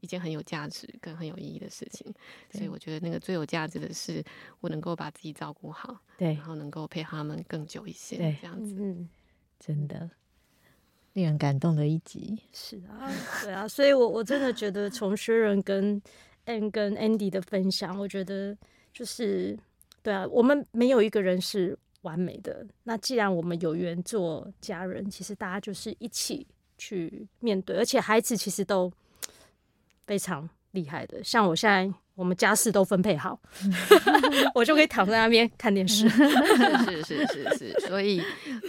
一件很有价值跟很有意义的事情，所以我觉得那个最有价值的是我能够把自己照顾好，对，然后能够陪他们更久一些，对，这样子，嗯，真的令人感动的一集，是啊，对啊，所以我我真的觉得从 Sharon 跟 Ann 跟 Andy 的分享，我觉得就是对啊，我们没有一个人是完美的，那既然我们有缘做家人，其实大家就是一起去面对，而且孩子其实都。非常厉害的，像我现在，我们家事都分配好，[LAUGHS] 我就可以躺在那边看电视。是 [LAUGHS] 是是是，所以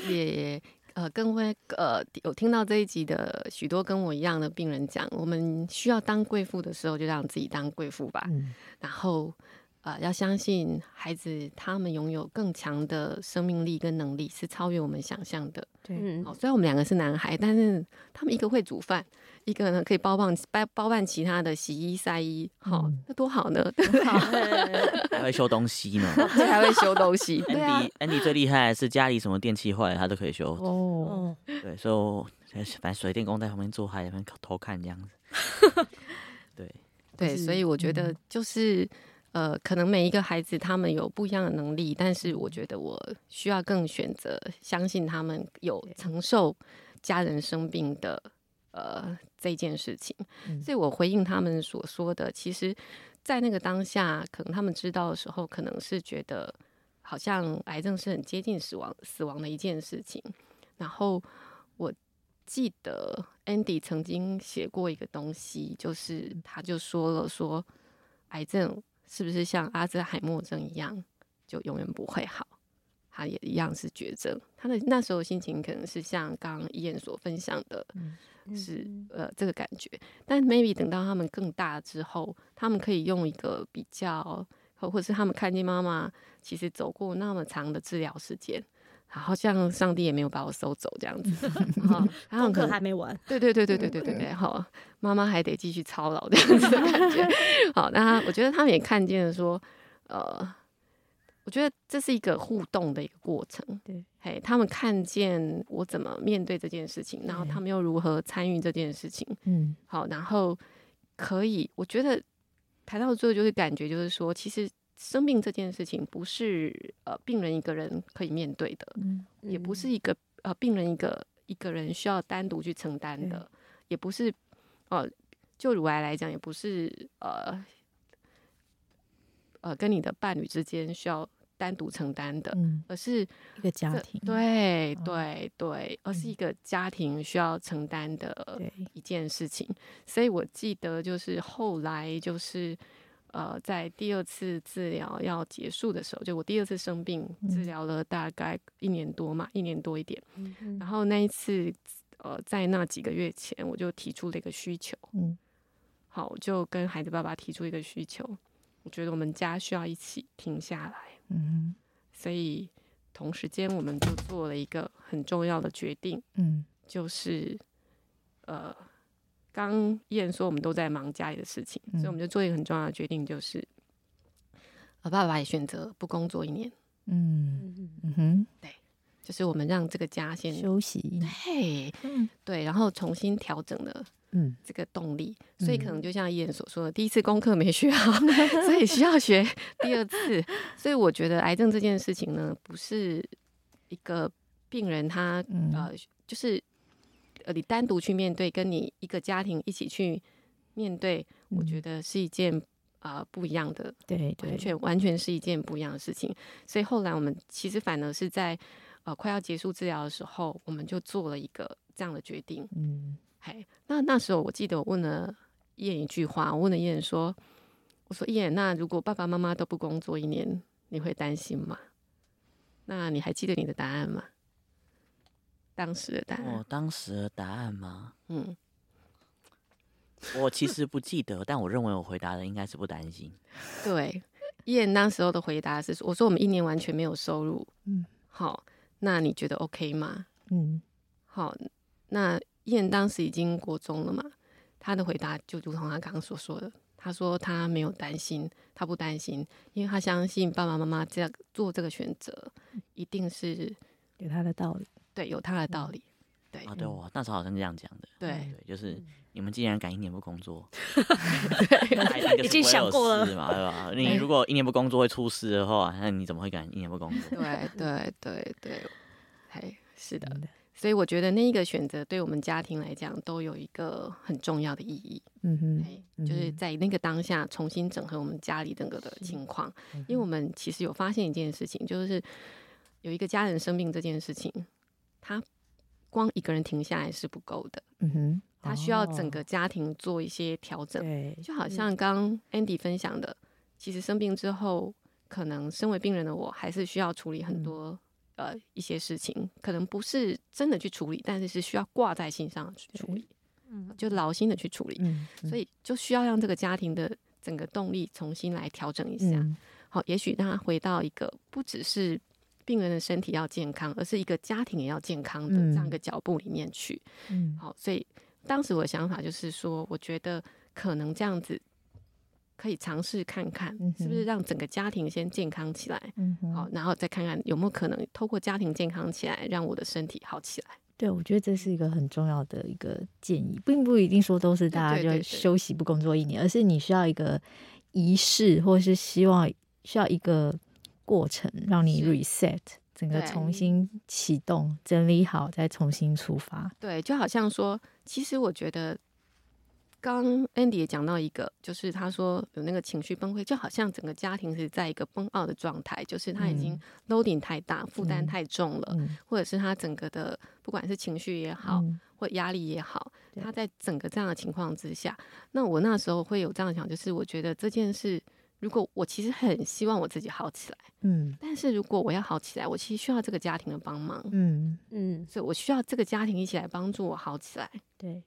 也呃，跟会呃有听到这一集的许多跟我一样的病人讲，我们需要当贵妇的时候，就让自己当贵妇吧。嗯、然后呃，要相信孩子，他们拥有更强的生命力跟能力，是超越我们想象的。对，嗯，虽然我们两个是男孩，但是他们一个会煮饭。一个呢可以包办包包办其他的洗衣晒衣，好，那多好呢，对不 [LAUGHS] 对？还会修东西呢，[LAUGHS] 还会修东西。Andy Andy 最厉害的是家里什么电器坏了，他都可以修。哦，对，所以反正水电工在旁边做，还在旁边偷看这样子。[LAUGHS] 对对，所以我觉得就是呃，可能每一个孩子他们有不一样的能力，但是我觉得我需要更选择相信他们有承受家人生病的。呃，这件事情，所以我回应他们所说的，其实，在那个当下，可能他们知道的时候，可能是觉得好像癌症是很接近死亡、死亡的一件事情。然后我记得 Andy 曾经写过一个东西，就是他就说了说，癌症是不是像阿兹海默症一样，就永远不会好？他也一样是绝症。他的那时候心情可能是像刚刚伊恩所分享的。是呃，这个感觉，但 maybe 等到他们更大之后，他们可以用一个比较，或或是他们看见妈妈其实走过那么长的治疗时间，好像上帝也没有把我收走这样子，[LAUGHS] 然后 [LAUGHS] 可能还没完，对对对对对对对对，好，妈妈还得继续操劳这样子的感觉，[LAUGHS] 好，那我觉得他们也看见了说，呃。我觉得这是一个互动的一个过程，对，嘿，他们看见我怎么面对这件事情，然后他们又如何参与这件事情，嗯，好，然后可以，我觉得谈到最后就是感觉就是说，其实生病这件事情不是呃病人一个人可以面对的，嗯，也不是一个呃病人一个一个人需要单独去承担的，也不是呃就乳癌来讲，也不是呃。呃，跟你的伴侣之间需要单独承担的，嗯、而是一个家庭，对对对，而是一个家庭需要承担的一件事情。嗯、所以我记得，就是后来就是呃，在第二次治疗要结束的时候，就我第二次生病治疗了大概一年多嘛，一年多一点。嗯、然后那一次，呃，在那几个月前，我就提出了一个需求。嗯好，我就跟孩子爸爸提出一个需求，我觉得我们家需要一起停下来。嗯，所以同时间我们就做了一个很重要的决定，嗯，就是呃，刚燕说我们都在忙家里的事情，所以我们就做一个很重要的决定，就是呃，爸爸也选择不工作一年。嗯嗯哼，对，就是我们让这个家先休息，对，嗯，对，然后重新调整了，嗯，这个动力，嗯、所以可能就像伊人所说的，第一次功课没学好，[LAUGHS] 所以需要学第二次。所以我觉得癌症这件事情呢，不是一个病人他、嗯、呃，就是呃，你单独去面对，跟你一个家庭一起去面对，嗯、我觉得是一件。啊、呃，不一样的，对，对，完全完全是一件不一样的事情。所以后来我们其实反而是在呃快要结束治疗的时候，我们就做了一个这样的决定。嗯，嘿，那那时候我记得我问了燕一句话，我问了燕说：“我说燕，那如果爸爸妈妈都不工作一年，你会担心吗？”那你还记得你的答案吗？当时的答案？哦，当时的答案吗？嗯。[LAUGHS] 我其实不记得，但我认为我回答的应该是不担心。对，燕当时候的回答是：“我说我们一年完全没有收入，嗯，好，那你觉得 OK 吗？嗯，好，那燕当时已经国中了嘛，他的回答就如同他刚刚所说的，他说他没有担心，他不担心，因为他相信爸爸妈妈这样做这个选择，一定是有他的道理，对，有他的道理。”对啊，对我那时候好像这样讲的。对对，就是你们既然敢一年不工作，[LAUGHS] 已经想过了嘛，对吧？[LAUGHS] 你如果一年不工作会出事的话，那你怎么会敢一年不工作？对对对对，嘿，是的。所以我觉得那一个选择对我们家庭来讲都有一个很重要的意义。嗯哼，就是在那个当下重新整合我们家里整个的情况，因为我们其实有发现一件事情，就是有一个家人生病这件事情，他。光一个人停下来是不够的，嗯哼，他需要整个家庭做一些调整，对，就好像刚 Andy 分享的，其实生病之后，可能身为病人的我还是需要处理很多呃一些事情，可能不是真的去处理，但是是需要挂在心上去处理，嗯，就劳心的去处理，所以。就需要让这个家庭的整个动力重新来调整一下，好，也许让他回到一个不只是。病人的身体要健康，而是一个家庭也要健康的这样一个脚步里面去。嗯，好，所以当时我的想法就是说，我觉得可能这样子可以尝试看看，是不是让整个家庭先健康起来。嗯，好，然后再看看有没有可能透过家庭健康起来，让我的身体好起来。对，我觉得这是一个很重要的一个建议，并不一定说都是大家就休息不工作一年，而是你需要一个仪式，或是希望需要一个。过程让你 reset 整个重新启动，整理好再重新出发。对，就好像说，其实我觉得刚 Andy 也讲到一个，就是他说有那个情绪崩溃，就好像整个家庭是在一个崩凹的状态，就是他已经 loading 太大，负担太重了，嗯、或者是他整个的不管是情绪也好，嗯、或压力也好，他在整个这样的情况之下，那我那时候会有这样想，就是我觉得这件事。如果我其实很希望我自己好起来，嗯，但是如果我要好起来，我其实需要这个家庭的帮忙，嗯。嗯，所以我需要这个家庭一起来帮助我好起来。对，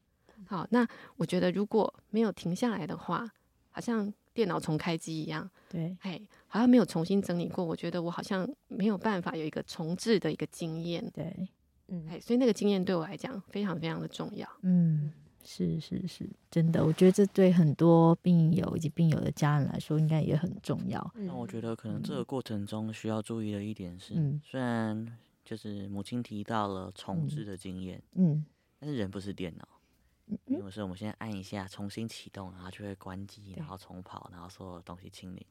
好，那我觉得如果没有停下来的话，好像电脑重开机一样，对，哎，好像没有重新整理过，我觉得我好像没有办法有一个重置的一个经验，对，嗯，哎，所以那个经验对我来讲非常非常的重要，嗯。是是是，真的，我觉得这对很多病友以及病友的家人来说，应该也很重要。那。我觉得可能这个过程中需要注意的一点是，嗯、虽然就是母亲提到了重置的经验，嗯，嗯，但是人不是电脑，嗯，因为是我们现在按一下重新启动，然后就会关机，然后重跑，然后所有东西清理，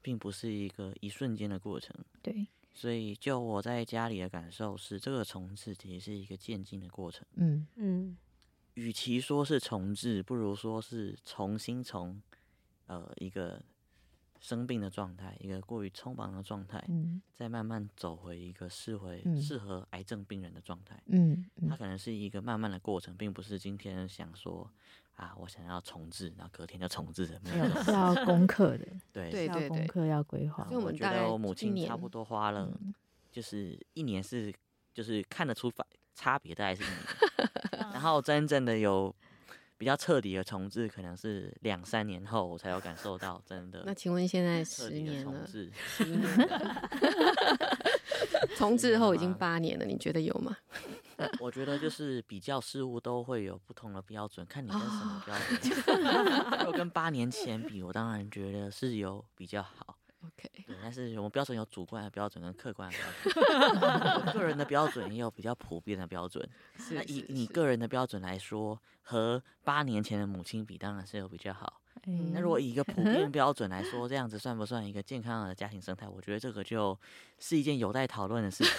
并不是一个一瞬间的过程。对，所以就我在家里的感受是，这个重置其实是一个渐进的过程。嗯嗯。与其说是重置，不如说是重新从呃一个生病的状态，一个过于匆忙的状态，嗯，再慢慢走回一个适回适合癌症病人的状态。嗯，它可能是一个慢慢的过程，并不是今天想说啊，我想要重置，然后隔天就重置的。没有，是要功课的，对 [LAUGHS] 对对，功课要规划。我觉得我母亲差不多花了，就是一年是就是看得出反差别，大概是一年。[LAUGHS] 然后真正的有比较彻底的重置，可能是两三年后我才有感受到，真的。那请问现在 [LAUGHS] 十年了，[LAUGHS] 重置后已经八年了，你觉得有吗？[LAUGHS] 我觉得就是比较事物都会有不同的标准，看你跟什么标准。如果跟八年前比，我当然觉得是有比较好。OK，对，但是我们标准有主观的标准跟客观的标准，[LAUGHS] 个人的标准也有比较普遍的标准。那以你个人的标准来说，和八年前的母亲比，当然是有比较好。嗯，那如果以一个普遍标准来说，这样子算不算一个健康的家庭生态？我觉得这个就是一件有待讨论的事情。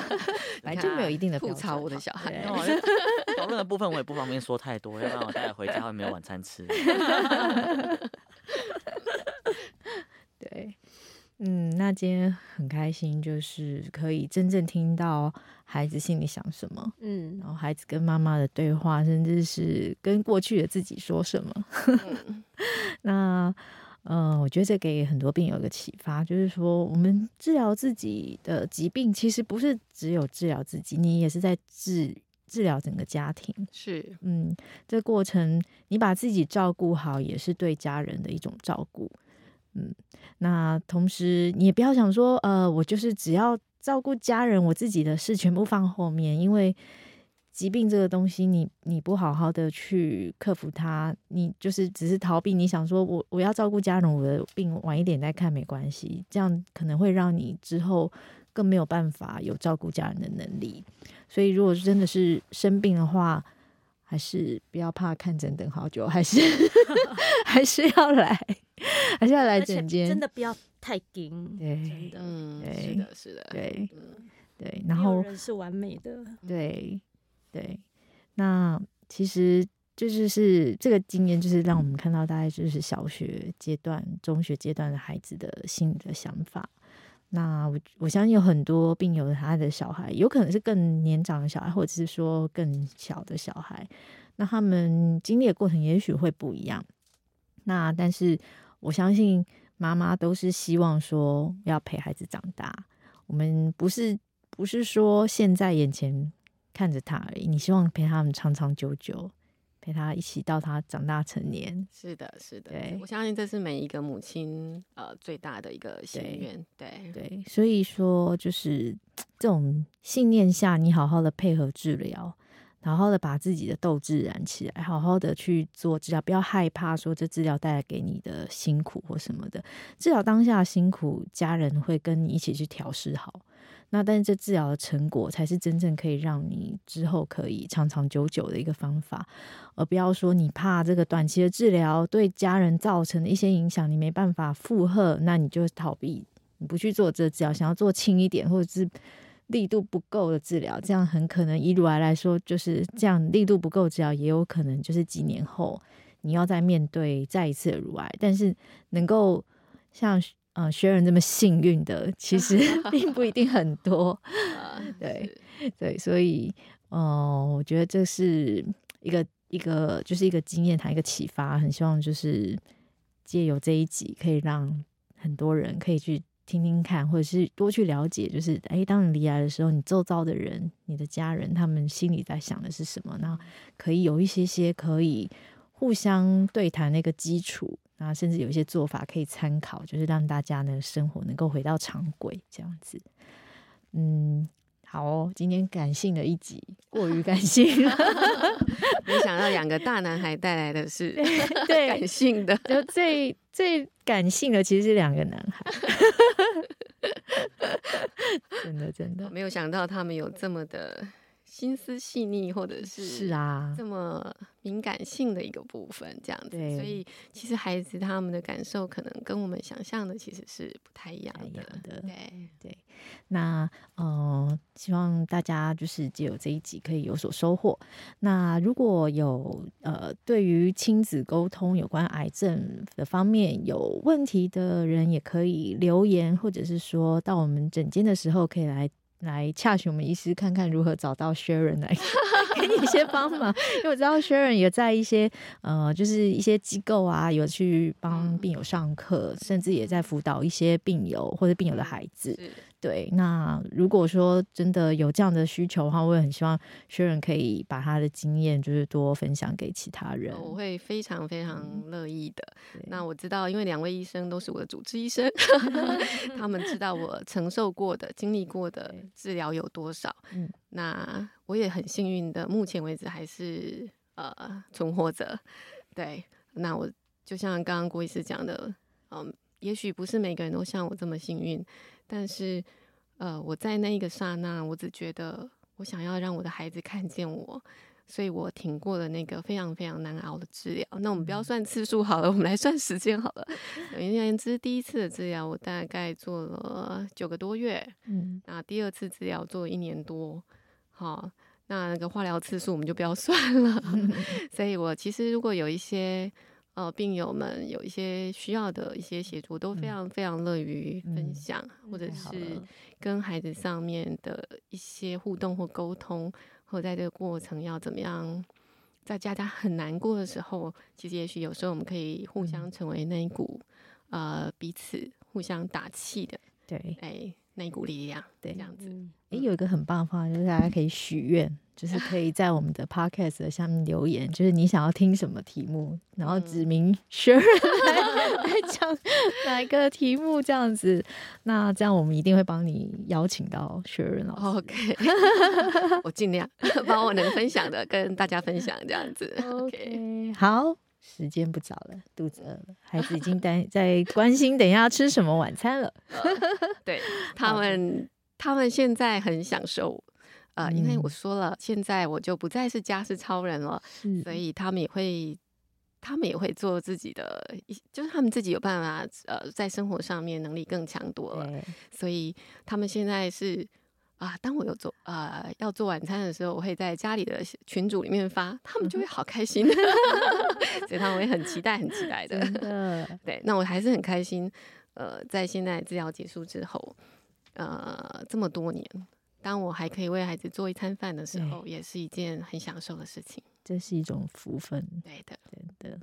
[LAUGHS] 来就没有一定的吐槽我的小孩。讨论的部分我也不方便说太多，要不然我待会回家会没有晚餐吃。[LAUGHS] 对。嗯，那今天很开心，就是可以真正听到孩子心里想什么，嗯，然后孩子跟妈妈的对话，甚至是跟过去的自己说什么。嗯、[LAUGHS] 那，呃，我觉得这给很多病友一个启发，就是说，我们治疗自己的疾病，其实不是只有治疗自己，你也是在治治疗整个家庭。是，嗯，这过程你把自己照顾好，也是对家人的一种照顾。嗯，那同时你也不要想说，呃，我就是只要照顾家人，我自己的事全部放后面，因为疾病这个东西你，你不好好的去克服它，你就是只是逃避。你想说我我要照顾家人，我的病晚一点再看没关系，这样可能会让你之后更没有办法有照顾家人的能力。所以，如果真的是生病的话，还是不要怕看诊等好久，还是 [LAUGHS] [LAUGHS] 还是要来。还是要来诊间，真的不要太紧。对，真的，嗯，是的，是的，对，对。然后人是完美的，对，对。那其实就是是这个经验，就是让我们看到大概就是小学阶段、中学阶段的孩子的心理的想法。那我我相信有很多病友他的小孩，有可能是更年长的小孩，或者是说更小的小孩，那他们经历的过程也许会不一样。那但是。我相信妈妈都是希望说要陪孩子长大。我们不是不是说现在眼前看着他而已，你希望陪他们长长久久，陪他一起到他长大成年。是的，是的，对，我相信这是每一个母亲呃最大的一个心愿。对对，所以说就是这种信念下，你好好的配合治疗。好好的把自己的斗志燃起来，好好的去做治疗，不要害怕说这治疗带来给你的辛苦或什么的。治疗当下辛苦，家人会跟你一起去调试好。那但是这治疗的成果才是真正可以让你之后可以长长久久的一个方法，而不要说你怕这个短期的治疗对家人造成的一些影响，你没办法负荷，那你就逃避，你不去做这治疗，想要做轻一点，或者是。力度不够的治疗，这样很可能以乳癌来说，就是这样力度不够治疗，也有可能就是几年后你要再面对再一次的乳癌。但是能够像呃 Sharon 这么幸运的，其实 [LAUGHS] 并不一定很多。对对，所以呃，我觉得这是一个一个就是一个经验谈，一个启发。很希望就是借由这一集，可以让很多人可以去。听听看，或者是多去了解，就是哎，当你离来的时候，你周遭的人、你的家人，他们心里在想的是什么？那可以有一些些可以互相对谈那个基础，那甚至有一些做法可以参考，就是让大家呢生活能够回到常轨这样子。嗯。好哦，今天感性的一集，过于感性了。[LAUGHS] [LAUGHS] 没想到两个大男孩带来的是对 [LAUGHS] 感性的，就最最感性的其实是两个男孩。真的真的，没有想到他们有这么的心思细腻，或者是是啊，这么。敏感性的一个部分，这样子，所以其实孩子他们的感受可能跟我们想象的其实是不太一样的。的对对，那呃，希望大家就是借由这一集可以有所收获。那如果有呃，对于亲子沟通有关癌症的方面有问题的人，也可以留言，或者是说到我们诊间的时候，可以来来洽询我们医师，看看如何找到 Sharon 来。[LAUGHS] 给你一些帮忙，因为我知道 Sharon 也在一些呃，就是一些机构啊，有去帮病友上课，甚至也在辅导一些病友或者病友的孩子。对，那如果说真的有这样的需求的话，我也很希望 Sharon 可以把他的经验就是多分享给其他人。我会非常非常乐意的。嗯、那我知道，因为两位医生都是我的主治医生，[LAUGHS] 他们知道我承受过的、经历过的治疗有多少。嗯，那我也很幸运的，目前为止还是呃存活着。对，那我就像刚刚郭医师讲的，嗯，也许不是每个人都像我这么幸运。但是，呃，我在那一个刹那，我只觉得我想要让我的孩子看见我，所以我挺过了那个非常非常难熬的治疗。那我们不要算次数好了，我们来算时间好了。总而言之，第一次的治疗我大概做了九个多月，嗯，那第二次治疗做了一年多，好，那那个化疗次数我们就不要算了。[LAUGHS] 所以我其实如果有一些。呃，病友们有一些需要的一些协助，都非常非常乐于分享，嗯、或者是跟孩子上面的一些互动或沟通，或在这个过程要怎么样，在家家很难过的时候，其实也许有时候我们可以互相成为那一股，呃，彼此互相打气的，对，哎，那一股力量，对，这样子。哎、嗯，有一个很棒的方法，就是大家可以许愿。就是可以在我们的 podcast 的下面留言，就是你想要听什么题目，然后指明 Sharon 来讲哪一个题目这样子。那这样我们一定会帮你邀请到 Sharon 老师。OK，[LAUGHS] 我尽量把我能分享的跟大家分享这样子。[LAUGHS] OK，好，时间不早了，肚子饿了，孩子已经 [LAUGHS] 在在关心等一下要吃什么晚餐了。对他们，他们现在很享受。呃，因为我说了，现在我就不再是家事超人了，嗯、所以他们也会，他们也会做自己的，就是他们自己有办法，呃，在生活上面能力更强多了，所以他们现在是啊，当我有做呃要做晚餐的时候，我会在家里的群组里面发，他们就会好开心，[LAUGHS] 所以他们会很期待，很期待的，的 [LAUGHS] 对，那我还是很开心，呃，在现在治疗结束之后，呃，这么多年。当我还可以为孩子做一餐饭的时候，也是一件很享受的事情。这是一种福分，对的，真的。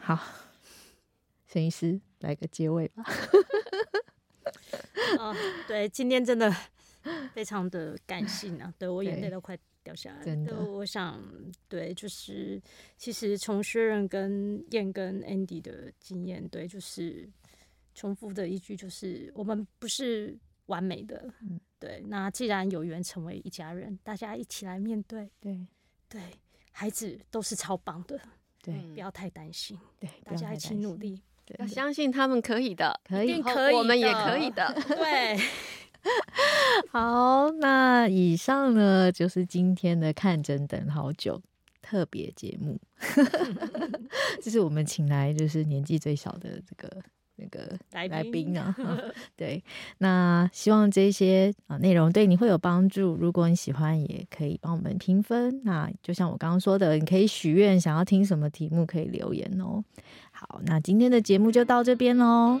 好，沈医师来个结尾吧。[LAUGHS] 哦，对，今天真的非常的感性啊，对我眼泪都快掉下来了。真的，我想，对，就是其实从 Sharon 跟燕跟 Andy 的经验，对，就是重复的一句，就是我们不是完美的。嗯对，那既然有缘成为一家人，大家一起来面对。对，对，孩子都是超棒的。对，不要太担心。对，大家一起努力，要相信他们可以的，可以，可以，我们也可以的。[LAUGHS] [LAUGHS] 对，[LAUGHS] 好，那以上呢就是今天的看诊等好久特别节目，[LAUGHS] 这是我们请来就是年纪最小的这个。那个 [LAUGHS] 来宾啊，对，那希望这些啊内容对你会有帮助。如果你喜欢，也可以帮我们评分。那就像我刚刚说的，你可以许愿，想要听什么题目，可以留言哦。好，那今天的节目就到这边喽，